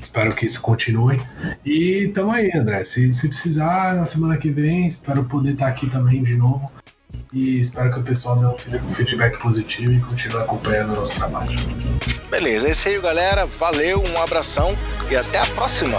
espero que isso continue. E tamo aí, André. Se, se precisar, na semana que vem, espero poder estar aqui também de novo. E espero que o pessoal dê um feedback positivo e continue acompanhando o nosso trabalho. Beleza, é isso aí, galera. Valeu, um abração e até a próxima.